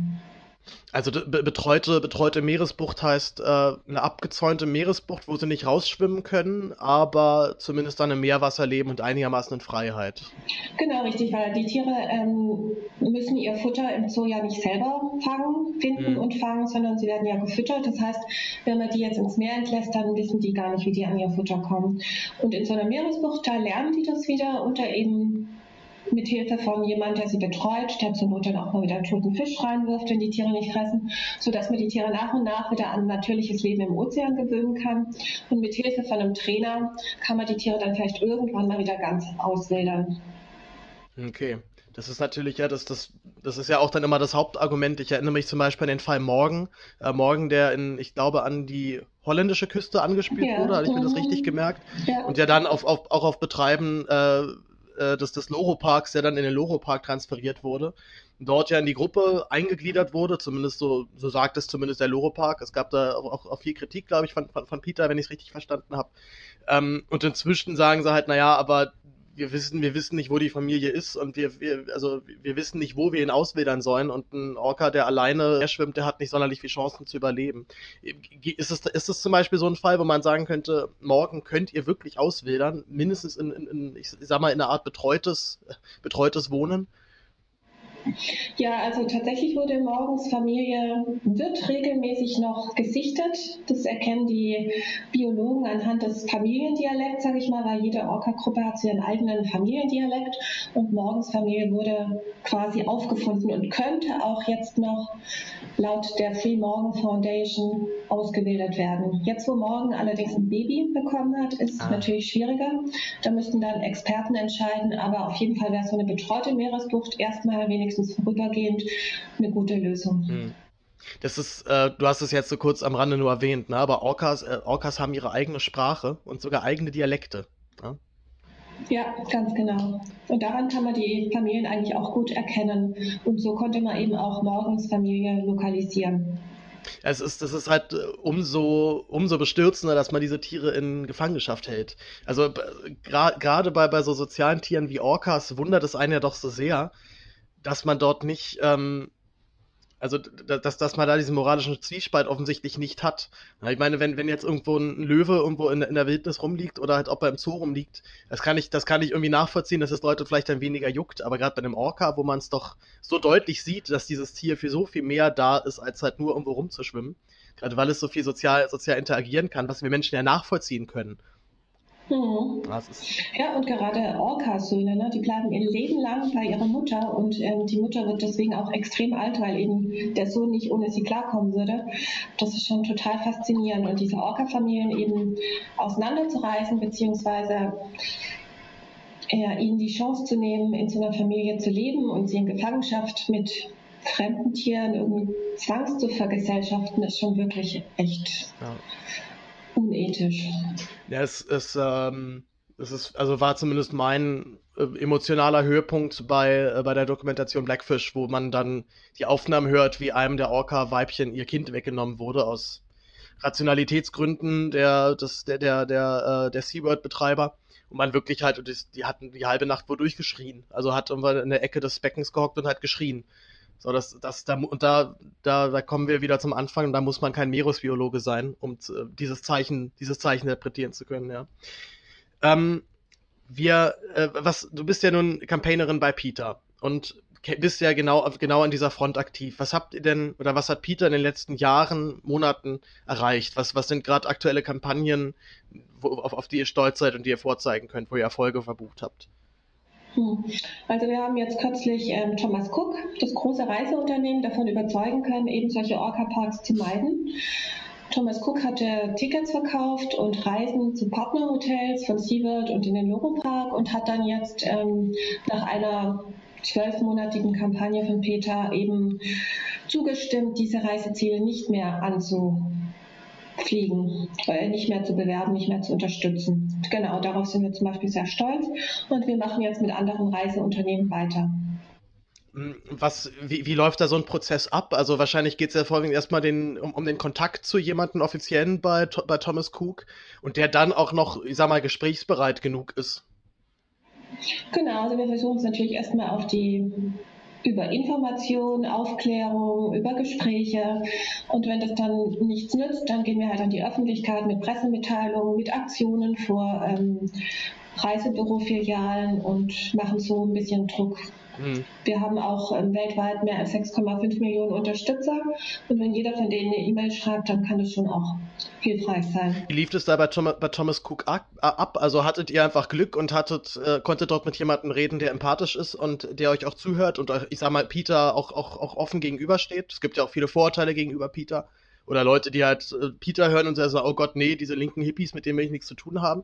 Also betreute, betreute Meeresbucht heißt äh, eine abgezäunte Meeresbucht, wo sie nicht rausschwimmen können, aber zumindest dann im Meerwasser leben und einigermaßen in Freiheit. Genau, richtig, weil die Tiere ähm, müssen ihr Futter im Zoo ja nicht selber fangen, finden mhm. und fangen, sondern sie werden ja gefüttert. Das heißt, wenn man die jetzt ins Meer entlässt, dann wissen die gar nicht, wie die an ihr Futter kommen. Und in so einer Meeresbucht, da lernen die das wieder unter eben mit Hilfe von jemand, der sie betreut, der zur Not dann auch mal wieder einen toten Fisch reinwirft, wenn die Tiere nicht fressen, sodass man die Tiere nach und nach wieder an natürliches Leben im Ozean gewöhnen kann. Und mit Hilfe von einem Trainer kann man die Tiere dann vielleicht irgendwann mal wieder ganz auswildern. Okay. Das ist natürlich ja, das, das, das ist ja auch dann immer das Hauptargument. Ich erinnere mich zum Beispiel an den Fall Morgen. Äh, Morgen, der in, ich glaube, an die holländische Küste angespielt ja. wurde, hatte ich mir das richtig gemerkt. Ja. Und ja dann auf, auf, auch auf Betreiben äh, äh, des, des Loro-Parks, der dann in den Loro-Park transferiert wurde, dort ja in die Gruppe eingegliedert wurde, zumindest so, so sagt es zumindest der Loro-Park. Es gab da auch, auch viel Kritik, glaube ich, von, von, von Peter, wenn ich es richtig verstanden habe. Ähm, und inzwischen sagen sie halt, naja, aber wir wissen, wir wissen nicht, wo die Familie ist und wir, wir, also wir wissen nicht, wo wir ihn auswildern sollen. Und ein Orca, der alleine schwimmt, der hat nicht sonderlich viele Chancen zu überleben. Ist es, ist es zum Beispiel so ein Fall, wo man sagen könnte, morgen könnt ihr wirklich auswildern, mindestens in, in, in ich sag mal, in einer Art betreutes, betreutes Wohnen? Ja, also tatsächlich wurde morgens Familie, wird regelmäßig noch gesichtet. Das erkennen die Biologen anhand des Familiendialekts, sage ich mal, weil jede Orca-Gruppe hat so ihren eigenen Familiendialekt und morgens Familie wurde quasi aufgefunden und könnte auch jetzt noch laut der Free Morgan Foundation ausgebildet werden. Jetzt, wo Morgan allerdings ein Baby bekommen hat, ist es ah. natürlich schwieriger. Da müssten dann Experten entscheiden, aber auf jeden Fall wäre so eine betreute Meeresbucht erstmal wenigstens wenigstens vorübergehend eine gute Lösung. Hm. Das ist, äh, du hast es jetzt so kurz am Rande nur erwähnt, ne? aber Orcas, äh, Orcas haben ihre eigene Sprache und sogar eigene Dialekte. Ne? Ja, ganz genau. Und daran kann man die Familien eigentlich auch gut erkennen. Und so konnte man eben auch morgens Familie lokalisieren. Es ist, das ist halt äh, umso, umso bestürzender, dass man diese Tiere in Gefangenschaft hält. Also gerade gra bei, bei so sozialen Tieren wie Orcas wundert es einen ja doch so sehr, dass man dort nicht, ähm, also dass, dass man da diesen moralischen Zwiespalt offensichtlich nicht hat. Ich meine, wenn, wenn jetzt irgendwo ein Löwe irgendwo in, in der Wildnis rumliegt oder halt ob er im Zoo rumliegt, das kann ich, das kann ich irgendwie nachvollziehen, dass es Leute vielleicht dann weniger juckt, aber gerade bei einem Orca, wo man es doch so deutlich sieht, dass dieses Tier für so viel mehr da ist, als halt nur irgendwo rumzuschwimmen, gerade weil es so viel sozial, sozial interagieren kann, was wir Menschen ja nachvollziehen können. Mhm. Ja, und gerade Orca-Söhne, ne, die bleiben ihr Leben lang bei ihrer Mutter und ähm, die Mutter wird deswegen auch extrem alt, weil eben der Sohn nicht ohne sie klarkommen würde. Das ist schon total faszinierend. Und diese Orca-Familien eben auseinanderzureißen, beziehungsweise äh, ihnen die Chance zu nehmen, in so einer Familie zu leben und sie in Gefangenschaft mit fremden Tieren irgendwie zwangs zu vergesellschaften, ist schon wirklich echt. Ja unethisch. Ja, es, es, ähm, es ist, also war zumindest mein äh, emotionaler Höhepunkt bei, äh, bei der Dokumentation Blackfish, wo man dann die Aufnahmen hört, wie einem der Orca-Weibchen ihr Kind weggenommen wurde aus Rationalitätsgründen der, des, der, der, der, äh, der SeaWorld-Betreiber. Und man wirklich halt, die, die hatten die halbe Nacht wohl durchgeschrien. Also hat irgendwann in der Ecke des Beckens gehockt und hat geschrien. So, das, das, da, und da, da, da kommen wir wieder zum Anfang und da muss man kein Meeresbiologe sein, um zu, dieses Zeichen, dieses Zeichen interpretieren zu können, ja. Ähm, wir, äh, was, du bist ja nun Campaignerin bei Peter und bist ja genau, genau an dieser Front aktiv. Was habt ihr denn, oder was hat Peter in den letzten Jahren, Monaten erreicht? Was, was sind gerade aktuelle Kampagnen, wo, auf, auf die ihr stolz seid und die ihr vorzeigen könnt, wo ihr Erfolge verbucht habt? Hm. Also wir haben jetzt kürzlich ähm, Thomas Cook, das große Reiseunternehmen, davon überzeugen können, eben solche Orca-Parks zu meiden. Thomas Cook hatte Tickets verkauft und Reisen zu Partnerhotels von SeaWorld und in den Loro Park und hat dann jetzt ähm, nach einer zwölfmonatigen Kampagne von Peter eben zugestimmt, diese Reiseziele nicht mehr anzu fliegen, äh, nicht mehr zu bewerben, nicht mehr zu unterstützen. Genau, darauf sind wir zum Beispiel sehr stolz und wir machen jetzt mit anderen Reiseunternehmen weiter. Hm, was, wie, wie läuft da so ein Prozess ab? Also wahrscheinlich geht es ja vorwiegend erstmal den, um, um den Kontakt zu jemandem offiziellen bei, bei Thomas Cook und der dann auch noch, ich sag mal, gesprächsbereit genug ist. Genau, also wir versuchen es natürlich erstmal auf die über Information, Aufklärung, über Gespräche. Und wenn das dann nichts nützt, dann gehen wir halt an die Öffentlichkeit mit Pressemitteilungen, mit Aktionen vor ähm, Reisebürofilialen und machen so ein bisschen Druck Mhm. Wir haben auch ähm, weltweit mehr als 6,5 Millionen Unterstützer und wenn jeder von denen eine E-Mail schreibt, dann kann das schon auch hilfreich sein. Wie lief es da bei, Tom bei Thomas Cook ab? Also hattet ihr einfach Glück und hattet, äh, konntet dort mit jemandem reden, der empathisch ist und der euch auch zuhört und euch, ich sag mal, Peter auch, auch, auch offen gegenübersteht? Es gibt ja auch viele Vorurteile gegenüber Peter. Oder Leute, die halt äh, Peter hören und sagen, oh Gott, nee, diese linken Hippies, mit denen will ich nichts zu tun haben.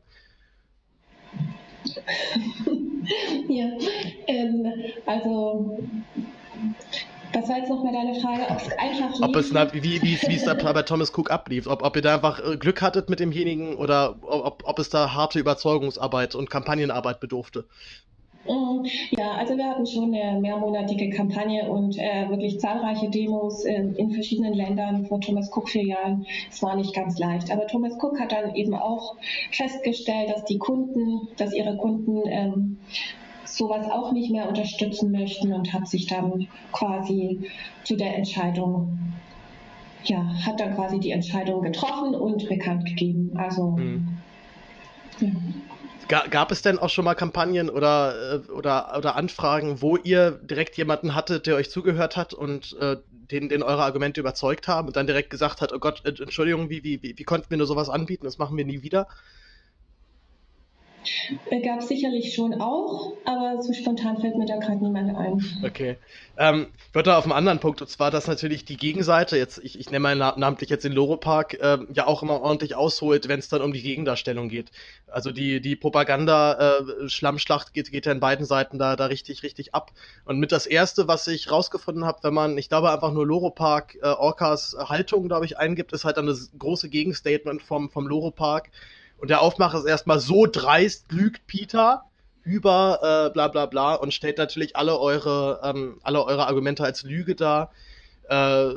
ja, ähm, also was war jetzt nochmal deine Frage? Ob es einfach lief? Ob es, na, wie, wie, wie es da bei Thomas Cook ablief. Ob, ob ihr da einfach äh, Glück hattet mit demjenigen oder ob, ob es da harte Überzeugungsarbeit und Kampagnenarbeit bedurfte. Mm, ja, also wir hatten schon eine mehrmonatige Kampagne und äh, wirklich zahlreiche Demos äh, in verschiedenen Ländern vor Thomas Cook-Filialen. Es war nicht ganz leicht. Aber Thomas Cook hat dann eben auch festgestellt, dass die Kunden, dass ihre Kunden ähm, sowas auch nicht mehr unterstützen möchten und hat sich dann quasi zu der Entscheidung, ja, hat dann quasi die Entscheidung getroffen und bekannt gegeben. Also, mhm. ja. Gab es denn auch schon mal Kampagnen oder, äh, oder, oder Anfragen, wo ihr direkt jemanden hattet, der euch zugehört hat und äh, den, den eure Argumente überzeugt haben und dann direkt gesagt hat, oh Gott, äh, Entschuldigung, wie, wie, wie, wie konnten wir nur sowas anbieten? Das machen wir nie wieder? Gab es sicherlich schon auch, aber so spontan fällt mir da gerade niemand ein. Okay. Ähm, ich wollte auf einen anderen Punkt, und zwar, dass natürlich die Gegenseite, jetzt, ich, ich nenne mal namentlich jetzt den Loro Park, äh, ja auch immer ordentlich ausholt, wenn es dann um die Gegendarstellung geht. Also die, die Propaganda-Schlammschlacht äh, geht, geht ja in beiden Seiten da, da richtig, richtig ab. Und mit das erste, was ich rausgefunden habe, wenn man, ich glaube, einfach nur Loro Park äh, Orcas Haltung, glaube ich, eingibt, ist halt dann das große Gegenstatement vom, vom Loro Park und der Aufmacher ist erstmal so dreist, lügt Peter über äh, bla bla bla und stellt natürlich alle eure, ähm, alle eure Argumente als Lüge dar äh,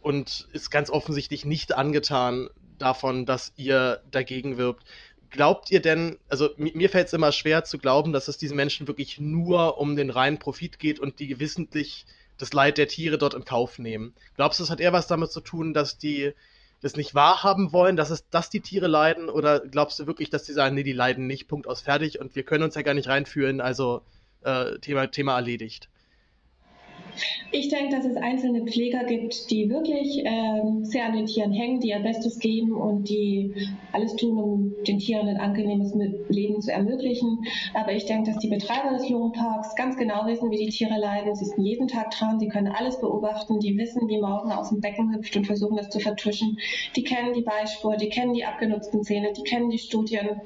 und ist ganz offensichtlich nicht angetan davon, dass ihr dagegen wirbt. Glaubt ihr denn, also mir fällt es immer schwer zu glauben, dass es diesen Menschen wirklich nur um den reinen Profit geht und die gewissentlich das Leid der Tiere dort in Kauf nehmen? Glaubst du, es hat eher was damit zu tun, dass die das nicht wahrhaben wollen, dass es, dass die Tiere leiden? Oder glaubst du wirklich, dass die sagen, nee, die leiden nicht, Punkt aus fertig und wir können uns ja gar nicht reinfühlen, also äh, Thema, Thema erledigt? Ich denke, dass es einzelne Pfleger gibt, die wirklich ähm, sehr an den Tieren hängen, die ihr Bestes geben und die alles tun, um den Tieren ein angenehmes Leben zu ermöglichen. Aber ich denke, dass die Betreiber des Lungenparks ganz genau wissen, wie die Tiere leiden. Sie sind jeden Tag dran, sie können alles beobachten, die wissen, wie Morgen aus dem Becken hüpft und versuchen, das zu vertuschen. Die kennen die Beispur, die kennen die abgenutzten Zähne, die kennen die Studien.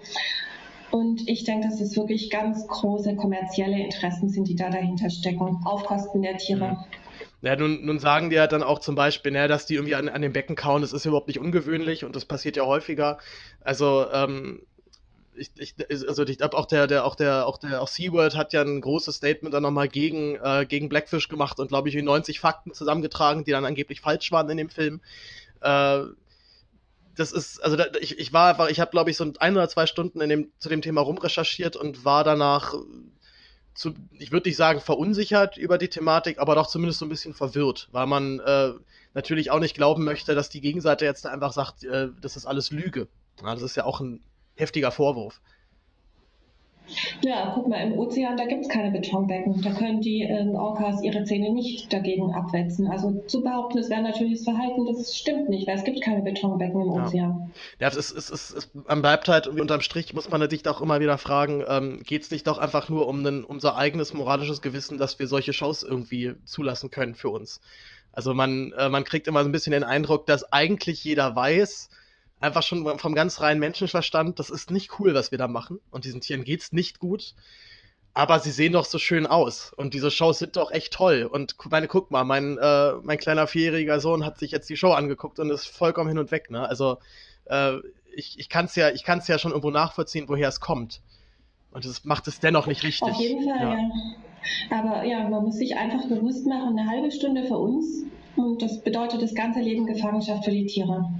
Und ich denke, dass es wirklich ganz große kommerzielle Interessen sind, die da dahinter stecken, auf Kosten der Tiere. Ja, nun, nun sagen die ja dann auch zum Beispiel, ne, dass die irgendwie an, an den Becken kauen, das ist überhaupt nicht ungewöhnlich und das passiert ja häufiger. Also, ähm, ich, ich, also ich glaube auch der, der, auch der, auch der, auch SeaWorld hat ja ein großes Statement dann nochmal gegen, äh, gegen Blackfish gemacht und glaube ich 90 Fakten zusammengetragen, die dann angeblich falsch waren in dem Film. Äh, das ist, also da, ich, ich war einfach, ich habe glaube ich so ein oder zwei Stunden in dem, zu dem Thema rumrecherchiert und war danach zu, ich würde nicht sagen verunsichert über die Thematik, aber doch zumindest so ein bisschen verwirrt, weil man äh, natürlich auch nicht glauben möchte, dass die Gegenseite jetzt einfach sagt, äh, das ist alles Lüge. Ja, das ist ja auch ein heftiger Vorwurf. Ja, guck mal, im Ozean, da gibt es keine Betonbecken. Da können die ähm, Orcas ihre Zähne nicht dagegen abwetzen. Also zu behaupten, es wäre natürliches Verhalten, das stimmt nicht, weil es gibt keine Betonbecken im Ozean. Ja, es, ist, es, ist, es man bleibt halt, unterm Strich muss man sich auch immer wieder fragen, ähm, geht es nicht doch einfach nur um ein, unser eigenes moralisches Gewissen, dass wir solche Shows irgendwie zulassen können für uns? Also man, äh, man kriegt immer so ein bisschen den Eindruck, dass eigentlich jeder weiß, einfach schon vom ganz reinen Menschenverstand, das ist nicht cool, was wir da machen. Und diesen Tieren geht's nicht gut. Aber sie sehen doch so schön aus. Und diese Shows sind doch echt toll. Und meine, guck mal, mein, äh, mein kleiner vierjähriger Sohn hat sich jetzt die Show angeguckt und ist vollkommen hin und weg. Ne? Also äh, ich, ich kann es ja, ich kann's ja schon irgendwo nachvollziehen, woher es kommt. Und das macht es dennoch nicht richtig. Auf jeden Fall, ja. ja. Aber ja, man muss sich einfach bewusst machen, eine halbe Stunde für uns und das bedeutet das ganze Leben Gefangenschaft für die Tiere.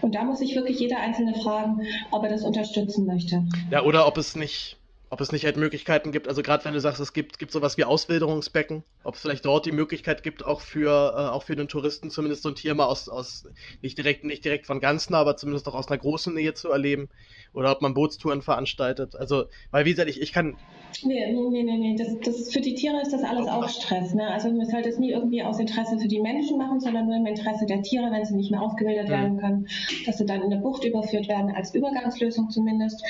Und da muss sich wirklich jeder Einzelne fragen, ob er das unterstützen möchte. Ja, oder ob es nicht, ob es nicht halt Möglichkeiten gibt, also gerade wenn du sagst, es gibt, gibt sowas wie Auswilderungsbecken, ob es vielleicht dort die Möglichkeit gibt, auch für, äh, auch für den Touristen zumindest so ein Tier mal aus, aus nicht direkt, nicht direkt von ganz nah, aber zumindest auch aus einer großen Nähe zu erleben oder ob man Bootstouren veranstaltet. Also, weil wie gesagt, ich, ich kann. Nee, nee, nee, nee. Das, das, für die Tiere ist das alles auch Stress. Ne? Also man sollte es nie irgendwie aus Interesse für die Menschen machen, sondern nur im Interesse der Tiere, wenn sie nicht mehr ausgebildet mhm. werden können, dass sie dann in der Bucht überführt werden, als Übergangslösung zumindest.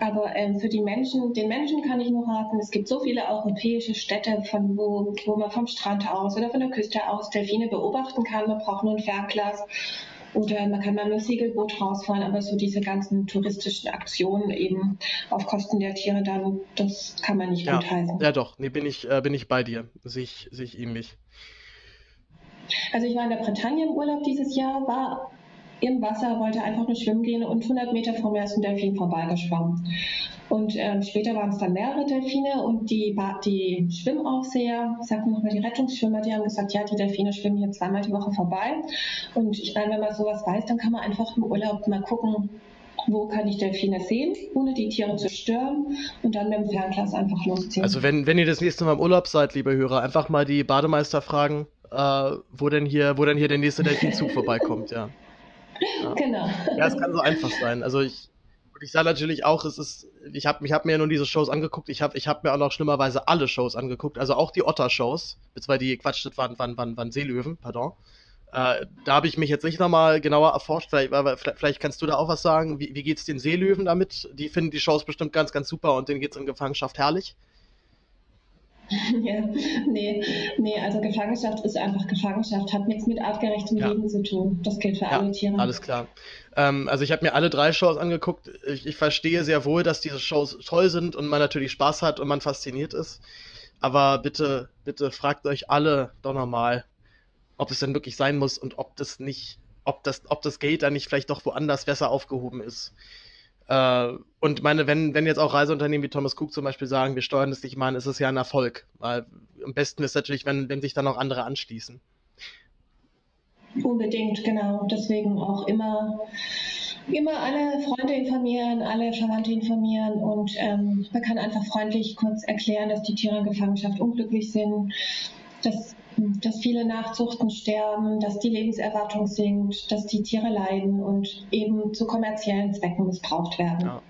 Aber ähm, für die Menschen, den Menschen kann ich nur raten, es gibt so viele europäische Städte, von wo, wo man vom Strand aus oder von der Küste aus Delfine beobachten kann. Man braucht nur ein Fernglas oder man kann mal mit dem Segelboot rausfahren, aber so diese ganzen touristischen Aktionen eben auf Kosten der Tiere dann, das kann man nicht ja, gutheißen. Ja doch, nee, bin ich, äh, bin ich bei dir. Sehe ich, sehe ich ähnlich. Also ich war in der Bretagne im Urlaub dieses Jahr, war im Wasser, wollte einfach nur schwimmen gehen und 100 Meter vor mir ist ein Delfin vorbeigeschwommen. Und ähm, später waren es dann mehrere Delfine und die, die Schwimmaufseher, sagten nochmal die Rettungsschwimmer, die haben gesagt, ja, die Delfine schwimmen hier zweimal die Woche vorbei. Und ich meine, wenn man sowas weiß, dann kann man einfach im Urlaub mal gucken, wo kann ich Delfine sehen, ohne die Tiere zu stören und dann mit dem Fernglas einfach losziehen. Also wenn, wenn ihr das nächste Mal im Urlaub seid, liebe Hörer, einfach mal die Bademeister fragen, äh, wo denn hier, wo denn hier der nächste Delfinzug vorbeikommt, ja. Ja. Genau. Ja, es kann so einfach sein. Also ich, ich sage natürlich auch, es ist, ich habe ich hab mir ja nur diese Shows angeguckt, ich habe ich hab mir auch noch schlimmerweise alle Shows angeguckt, also auch die Otter-Shows, beziehungsweise die Quatsch, das waren, waren, waren, waren Seelöwen, pardon. Äh, da habe ich mich jetzt nicht nochmal genauer erforscht, vielleicht, vielleicht, kannst du da auch was sagen. Wie, wie geht es den Seelöwen damit? Die finden die Shows bestimmt ganz, ganz super und denen geht es in Gefangenschaft herrlich. Ja, nee, nee, also Gefangenschaft ist einfach Gefangenschaft, hat nichts mit artgerechtem ja. Leben zu tun. Das gilt für ja, alle Tiere. Alles klar. Ähm, also ich habe mir alle drei Shows angeguckt. Ich, ich, verstehe sehr wohl, dass diese Shows toll sind und man natürlich Spaß hat und man fasziniert ist. Aber bitte, bitte fragt euch alle doch nochmal, ob es denn wirklich sein muss und ob das nicht, ob das, ob das Geld dann nicht vielleicht doch woanders besser aufgehoben ist. Äh, und meine, wenn, wenn jetzt auch Reiseunternehmen wie Thomas Cook zum Beispiel sagen, wir steuern das nicht mal ist es ja ein Erfolg. Weil am besten ist natürlich, wenn, wenn sich dann auch andere anschließen. Unbedingt, genau. Deswegen auch immer, immer alle Freunde informieren, alle Verwandte informieren und ähm, man kann einfach freundlich kurz erklären, dass die Tiere in Gefangenschaft unglücklich sind, dass dass viele Nachzuchten sterben, dass die Lebenserwartung sinkt, dass die Tiere leiden und eben zu kommerziellen Zwecken missbraucht werden. Ja.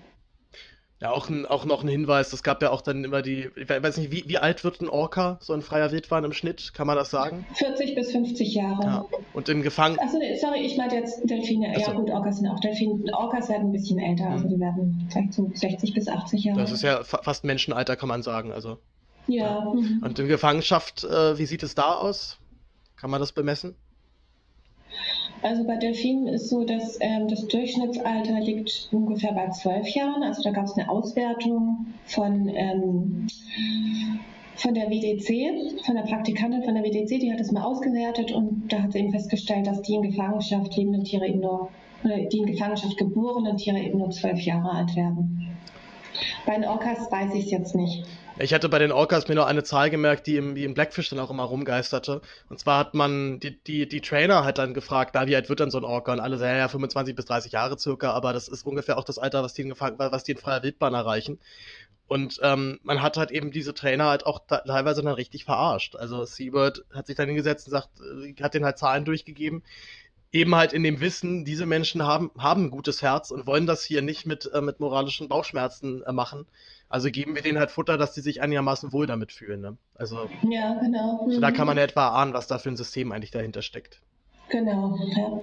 Ja, auch, ein, auch noch ein Hinweis, es gab ja auch dann immer die, ich weiß nicht, wie, wie alt wird ein Orca, so ein freier Wildwahn im Schnitt, kann man das sagen? 40 bis 50 Jahre. Ja. Und in Gefangen... Achso, nee, sorry, ich meinte jetzt Delfine, Achso. ja gut, Orcas sind auch Delfine, Orcas werden ein bisschen älter, also mhm. die werden vielleicht so 60 bis 80 Jahre. Das ist ja fa fast Menschenalter, kann man sagen, also. Ja. Mhm. Und in Gefangenschaft, äh, wie sieht es da aus? Kann man das bemessen? Also bei Delfinen ist so, dass ähm, das Durchschnittsalter liegt ungefähr bei zwölf Jahren. Also da gab es eine Auswertung von, ähm, von der WDC, von der Praktikantin von der WDC, die hat das mal ausgewertet und da hat sie eben festgestellt, dass die in Gefangenschaft lebenden Tiere eben nur, oder die in Gefangenschaft geborenen Tiere eben nur zwölf Jahre alt werden. Bei den Orcas weiß ich es jetzt nicht. Ich hatte bei den Orcas mir noch eine Zahl gemerkt, die im, die im Blackfish dann auch immer rumgeisterte. Und zwar hat man die, die, die Trainer halt dann gefragt, na, wie alt wird denn so ein Orca? Und alle sagen, ja, 25 bis 30 Jahre circa, aber das ist ungefähr auch das Alter, was die in, was die in freier Wildbahn erreichen. Und ähm, man hat halt eben diese Trainer halt auch teilweise dann richtig verarscht. Also Seabird hat sich dann hingesetzt und sagt, äh, hat den halt Zahlen durchgegeben, eben halt in dem Wissen, diese Menschen haben, haben ein gutes Herz und wollen das hier nicht mit, äh, mit moralischen Bauchschmerzen äh, machen. Also geben wir denen halt Futter, dass die sich einigermaßen wohl damit fühlen. Ne? Also, ja, genau. Mhm. So, da kann man ja etwa ahnen, was da für ein System eigentlich dahinter steckt. Genau, ja.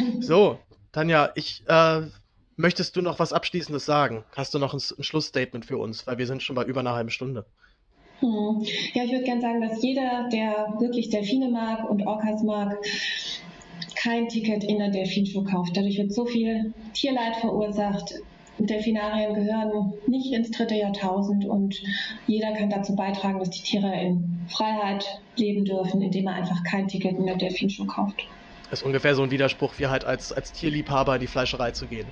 So, Tanja, ich, äh, möchtest du noch was Abschließendes sagen? Hast du noch ein, ein Schlussstatement für uns? Weil wir sind schon bei über einer halben Stunde. Hm. Ja, ich würde gerne sagen, dass jeder, der wirklich Delfine mag und Orcas mag, kein Ticket in der Delfinshow kauft. Dadurch wird so viel Tierleid verursacht. Delfinarien gehören nicht ins dritte Jahrtausend und jeder kann dazu beitragen, dass die Tiere in Freiheit leben dürfen, indem er einfach kein Ticket in der Delfinshow kauft. Das ist ungefähr so ein Widerspruch, wie halt als, als Tierliebhaber in die Fleischerei zu gehen.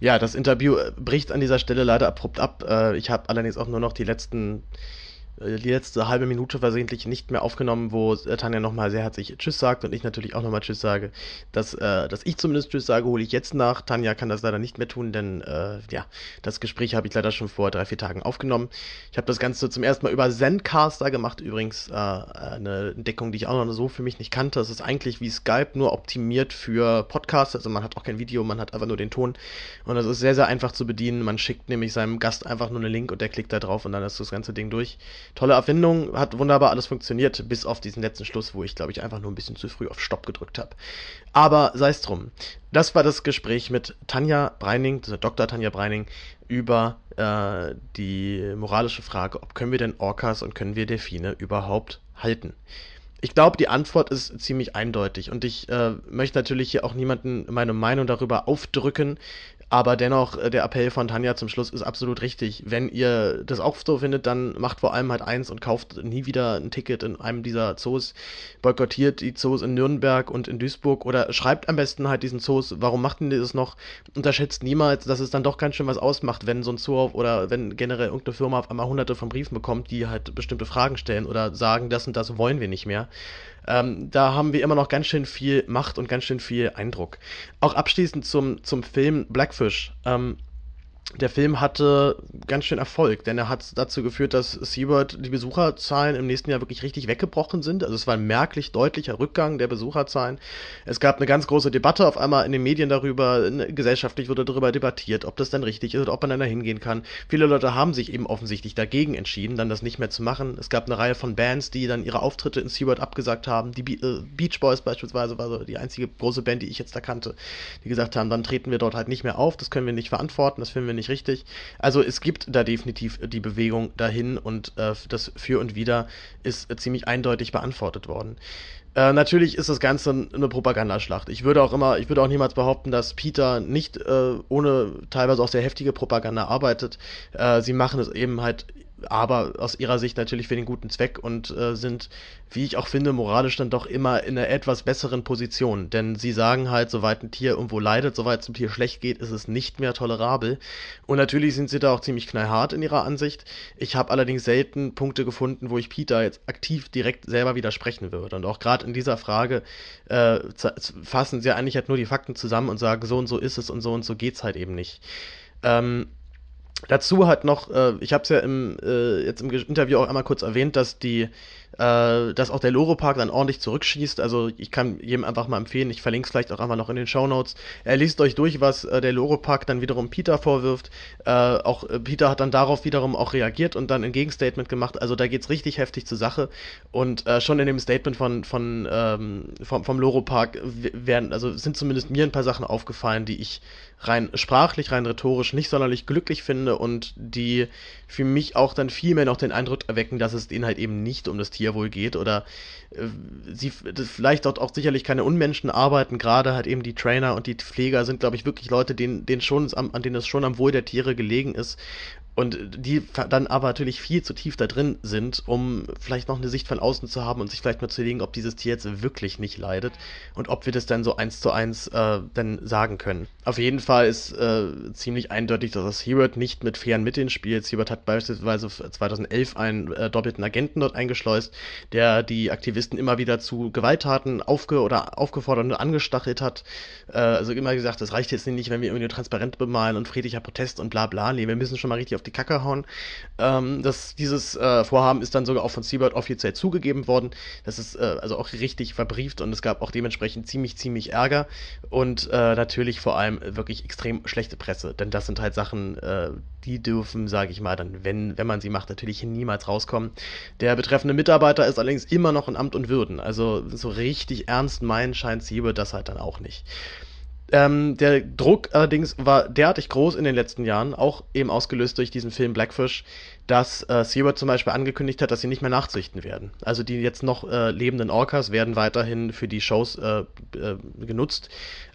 Ja, das Interview äh, bricht an dieser Stelle leider abrupt ab. Äh, ich habe allerdings auch nur noch die letzten die letzte halbe Minute versehentlich nicht mehr aufgenommen, wo äh, Tanja nochmal sehr herzlich Tschüss sagt und ich natürlich auch nochmal Tschüss sage. Dass, äh, dass ich zumindest Tschüss sage, hole ich jetzt nach. Tanja kann das leider nicht mehr tun, denn äh, ja, das Gespräch habe ich leider schon vor drei, vier Tagen aufgenommen. Ich habe das Ganze zum ersten Mal über Zencaster gemacht, übrigens äh, eine Entdeckung, die ich auch noch so für mich nicht kannte. Es ist eigentlich wie Skype, nur optimiert für Podcasts, also man hat auch kein Video, man hat einfach nur den Ton und das ist sehr, sehr einfach zu bedienen. Man schickt nämlich seinem Gast einfach nur einen Link und der klickt da drauf und dann ist das ganze Ding durch tolle Erfindung, hat wunderbar alles funktioniert, bis auf diesen letzten Schluss, wo ich, glaube ich, einfach nur ein bisschen zu früh auf Stopp gedrückt habe. Aber sei es drum. Das war das Gespräch mit Tanja Breining, Dr. Tanja Breining, über äh, die moralische Frage, ob können wir denn Orcas und können wir Delfine überhaupt halten? Ich glaube, die Antwort ist ziemlich eindeutig und ich äh, möchte natürlich hier auch niemanden meine Meinung darüber aufdrücken, Aber dennoch, äh, der Appell von Tanja zum Schluss ist absolut richtig. Wenn ihr das auch so findet, dann macht vor allem halt eins und kauft nie wieder ein Ticket in einem dieser Zoos. Boykottiert die Zoos in Nürnberg und in Duisburg oder schreibt am besten halt diesen Zoos, warum machten die das noch? Unterschätzt niemals, dass es dann doch ganz schön was ausmacht, wenn so ein Zoo oder wenn generell irgendeine Firma auf einmal hunderte von Briefen bekommt, die halt bestimmte Fragen stellen oder sagen, das und das wollen wir nicht mehr. Ähm, da haben wir immer noch ganz schön viel Macht und ganz schön viel Eindruck. Auch abschließend zum, zum Film Blackfish. Ähm, der Film hatte ganz schön Erfolg, denn er hat dazu geführt, dass SeaWorld die Besucherzahlen im nächsten Jahr wirklich richtig weggebrochen sind. Also es war ein merklich deutlicher Rückgang der Besucherzahlen. Es gab eine ganz große Debatte auf einmal in den Medien darüber, gesellschaftlich wurde darüber debattiert, ob das dann richtig ist oder ob man da hingehen kann. Viele Leute haben sich eben offensichtlich dagegen entschieden, dann das nicht mehr zu machen. Es gab eine Reihe von Bands, die dann ihre Auftritte in SeaWorld abgesagt haben. Die äh, Beach Boys beispielsweise war so die einzige große Band, die ich jetzt da kannte, die gesagt haben, dann treten wir dort halt nicht mehr auf, das können wir nicht verantworten, das finden wir nicht richtig. Also es gibt da definitiv die Bewegung dahin und äh, das Für und Wider ist ziemlich eindeutig beantwortet worden. Äh, natürlich ist das Ganze eine Propagandaschlacht. Ich würde auch immer, ich würde auch niemals behaupten, dass Peter nicht äh, ohne teilweise auch sehr heftige Propaganda arbeitet. Äh, sie machen es eben halt aber aus ihrer Sicht natürlich für den guten Zweck und äh, sind, wie ich auch finde, moralisch dann doch immer in einer etwas besseren Position. Denn sie sagen halt, soweit ein Tier irgendwo leidet, soweit es dem Tier schlecht geht, ist es nicht mehr tolerabel. Und natürlich sind sie da auch ziemlich knallhart in ihrer Ansicht. Ich habe allerdings selten Punkte gefunden, wo ich Peter jetzt aktiv direkt selber widersprechen würde. Und auch gerade in dieser Frage äh, fassen sie eigentlich halt nur die Fakten zusammen und sagen, so und so ist es und so und so geht's halt eben nicht. Ähm, Dazu hat noch, äh, ich habe es ja im, äh, jetzt im Interview auch einmal kurz erwähnt, dass die äh, dass auch der Loro-Park dann ordentlich zurückschießt. Also ich kann jedem einfach mal empfehlen, ich verlinke es vielleicht auch einfach noch in den Show Notes. Er liest euch durch, was äh, der Loro-Park dann wiederum Peter vorwirft. Äh, auch äh, Peter hat dann darauf wiederum auch reagiert und dann ein Gegenstatement gemacht. Also da geht's richtig heftig zur Sache. Und äh, schon in dem Statement von, von ähm, vom, vom Loro-Park werden, also sind zumindest mir ein paar Sachen aufgefallen, die ich rein sprachlich, rein rhetorisch nicht sonderlich glücklich finde und die für mich auch dann viel mehr noch den Eindruck erwecken, dass es denen halt eben nicht um das Tierwohl geht oder äh, sie vielleicht dort auch sicherlich keine Unmenschen arbeiten, gerade halt eben die Trainer und die Pfleger sind, glaube ich, wirklich Leute, denen, denen schon, an denen es schon am Wohl der Tiere gelegen ist und die dann aber natürlich viel zu tief da drin sind, um vielleicht noch eine Sicht von außen zu haben und sich vielleicht mal zu überlegen, ob dieses Tier jetzt wirklich nicht leidet und ob wir das dann so eins zu eins äh, dann sagen können. Auf jeden Fall ist äh, ziemlich eindeutig, dass das Hewitt nicht mit fairen Mitteln spielt. Hewitt hat beispielsweise 2011 einen äh, doppelten Agenten dort eingeschleust, der die Aktivisten immer wieder zu Gewalttaten aufge oder aufgefordert und angestachelt hat. Äh, also immer gesagt, das reicht jetzt nicht, wenn wir irgendwie nur transparent bemalen und friedlicher Protest und bla bla. Nee, wir müssen schon mal richtig auf die Kacke hauen. Ähm, das, dieses äh, Vorhaben ist dann sogar auch von Seabird offiziell zugegeben worden. Das ist äh, also auch richtig verbrieft und es gab auch dementsprechend ziemlich, ziemlich Ärger und äh, natürlich vor allem wirklich extrem schlechte Presse, denn das sind halt Sachen, äh, die dürfen, sage ich mal, dann, wenn, wenn man sie macht, natürlich niemals rauskommen. Der betreffende Mitarbeiter ist allerdings immer noch in Amt und Würden, also so richtig ernst meinen scheint Seabird das halt dann auch nicht. Ähm, der Druck allerdings war derartig groß in den letzten Jahren, auch eben ausgelöst durch diesen Film Blackfish, dass äh, SeaWorld zum Beispiel angekündigt hat, dass sie nicht mehr nachzüchten werden. Also die jetzt noch äh, lebenden Orcas werden weiterhin für die Shows äh, äh genutzt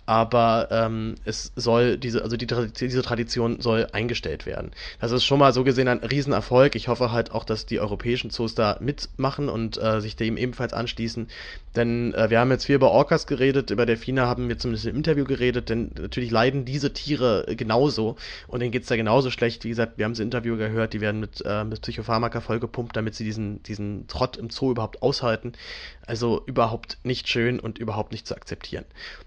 aber ähm, es soll diese, also die, diese Tradition soll eingestellt werden. Das ist schon mal so gesehen ein Riesenerfolg. Ich hoffe halt auch, dass die europäischen Zoos da mitmachen und äh, sich dem ebenfalls anschließen. Denn äh, wir haben jetzt viel über Orcas geredet, über Delfine haben wir zumindest im Interview geredet, denn natürlich leiden diese Tiere genauso und denen geht's da genauso schlecht. Wie gesagt, wir haben es im Interview gehört, die werden mit, äh, mit Psychopharmaka vollgepumpt, damit sie diesen, diesen Trott im Zoo überhaupt aushalten. Also überhaupt nicht schön und überhaupt nicht zu akzeptieren.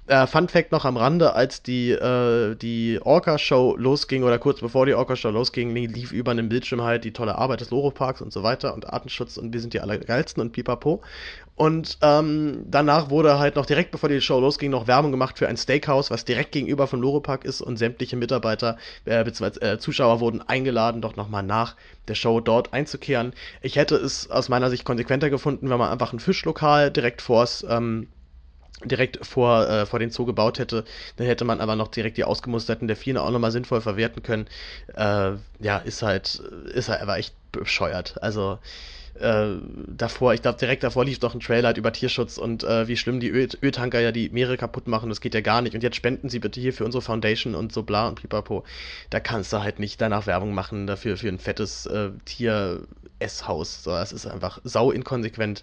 Äh, Fun Fact noch am Rande, als die, äh, die Orca-Show losging oder kurz bevor die Orca-Show losging, lief über einem Bildschirm halt die tolle Arbeit des Loro-Parks und so weiter und Artenschutz und wir sind die allergeilsten und pipapo. Und ähm, danach wurde halt noch direkt bevor die Show losging noch Werbung gemacht für ein Steakhouse, was direkt gegenüber vom Loro-Park ist und sämtliche Mitarbeiter äh, bzw. Äh, Zuschauer wurden eingeladen, doch nochmal nach der Show dort einzukehren. Ich hätte es aus meiner Sicht konsequenter gefunden, wenn man einfach ein Fischlokal direkt vors ähm, direkt vor, äh, vor den Zoo gebaut hätte, dann hätte man aber noch direkt die ausgemusterten Delfine auch nochmal sinnvoll verwerten können. Äh, ja, ist halt, ist halt aber echt bescheuert. Also, äh, davor, ich glaube direkt davor lief doch ein Trailer halt über Tierschutz und äh, wie schlimm die Öl Öltanker ja die Meere kaputt machen, das geht ja gar nicht. Und jetzt spenden sie bitte hier für unsere Foundation und so bla und pipapo. Da kannst du halt nicht danach Werbung machen dafür für ein fettes äh, Tier-Esshaus. So, das ist einfach sau inkonsequent.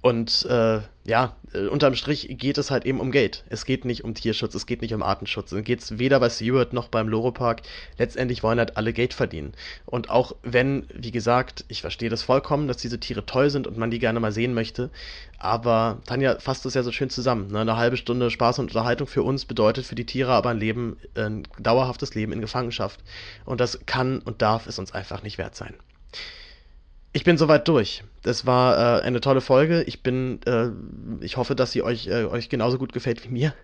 Und äh, ja, äh, unterm Strich geht es halt eben um Geld. Es geht nicht um Tierschutz, es geht nicht um Artenschutz. Es geht weder bei SeaWorld noch beim Loro-Park. Letztendlich wollen halt alle Geld verdienen. Und auch wenn, wie gesagt, ich verstehe das vollkommen, dass diese Tiere toll sind und man die gerne mal sehen möchte, aber Tanja fasst es ja so schön zusammen. Ne? Eine halbe Stunde Spaß und Unterhaltung für uns bedeutet für die Tiere aber ein Leben, ein dauerhaftes Leben in Gefangenschaft. Und das kann und darf es uns einfach nicht wert sein. Ich bin soweit durch. Das war äh, eine tolle Folge. Ich bin, äh, ich hoffe, dass sie euch, äh, euch genauso gut gefällt wie mir.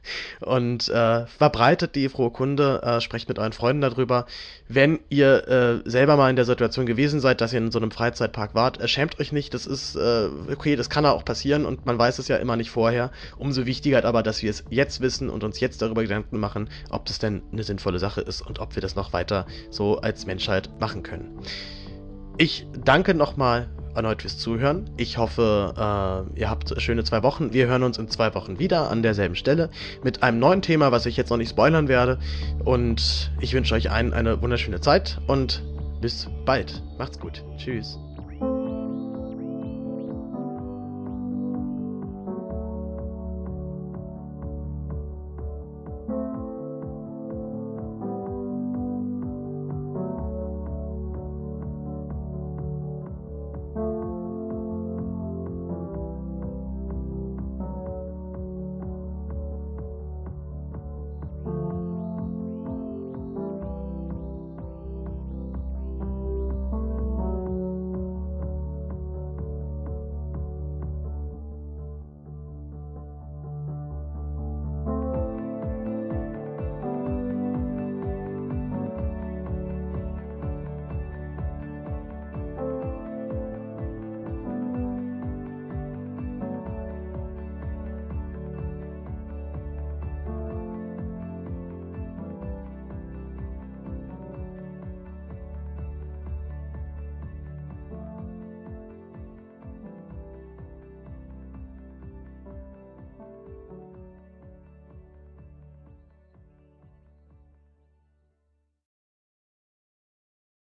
Und äh, verbreitet die frohe Kunde, äh, sprecht mit euren Freunden darüber. Wenn ihr äh, selber mal in der Situation gewesen seid, dass ihr in so einem Freizeitpark wart, schämt euch nicht. Das ist okay, das kann auch passieren und man weiß es ja immer nicht vorher. Umso wichtiger aber, dass wir es jetzt wissen und uns jetzt darüber Gedanken machen, ob das denn eine sinnvolle Sache ist und ob wir das noch weiter so als Menschheit machen können. Ich danke nochmal erneut fürs Zuhören. Ich hoffe, äh, ihr habt schöne zwei Wochen. Wir hören uns in zwei Wochen wieder an derselben Stelle mit einem neuen Thema, was ich jetzt noch nicht spoilern werde. Und ich wünsche euch allen eine wunderschöne Zeit und bis bald. Macht's gut. Tschüss.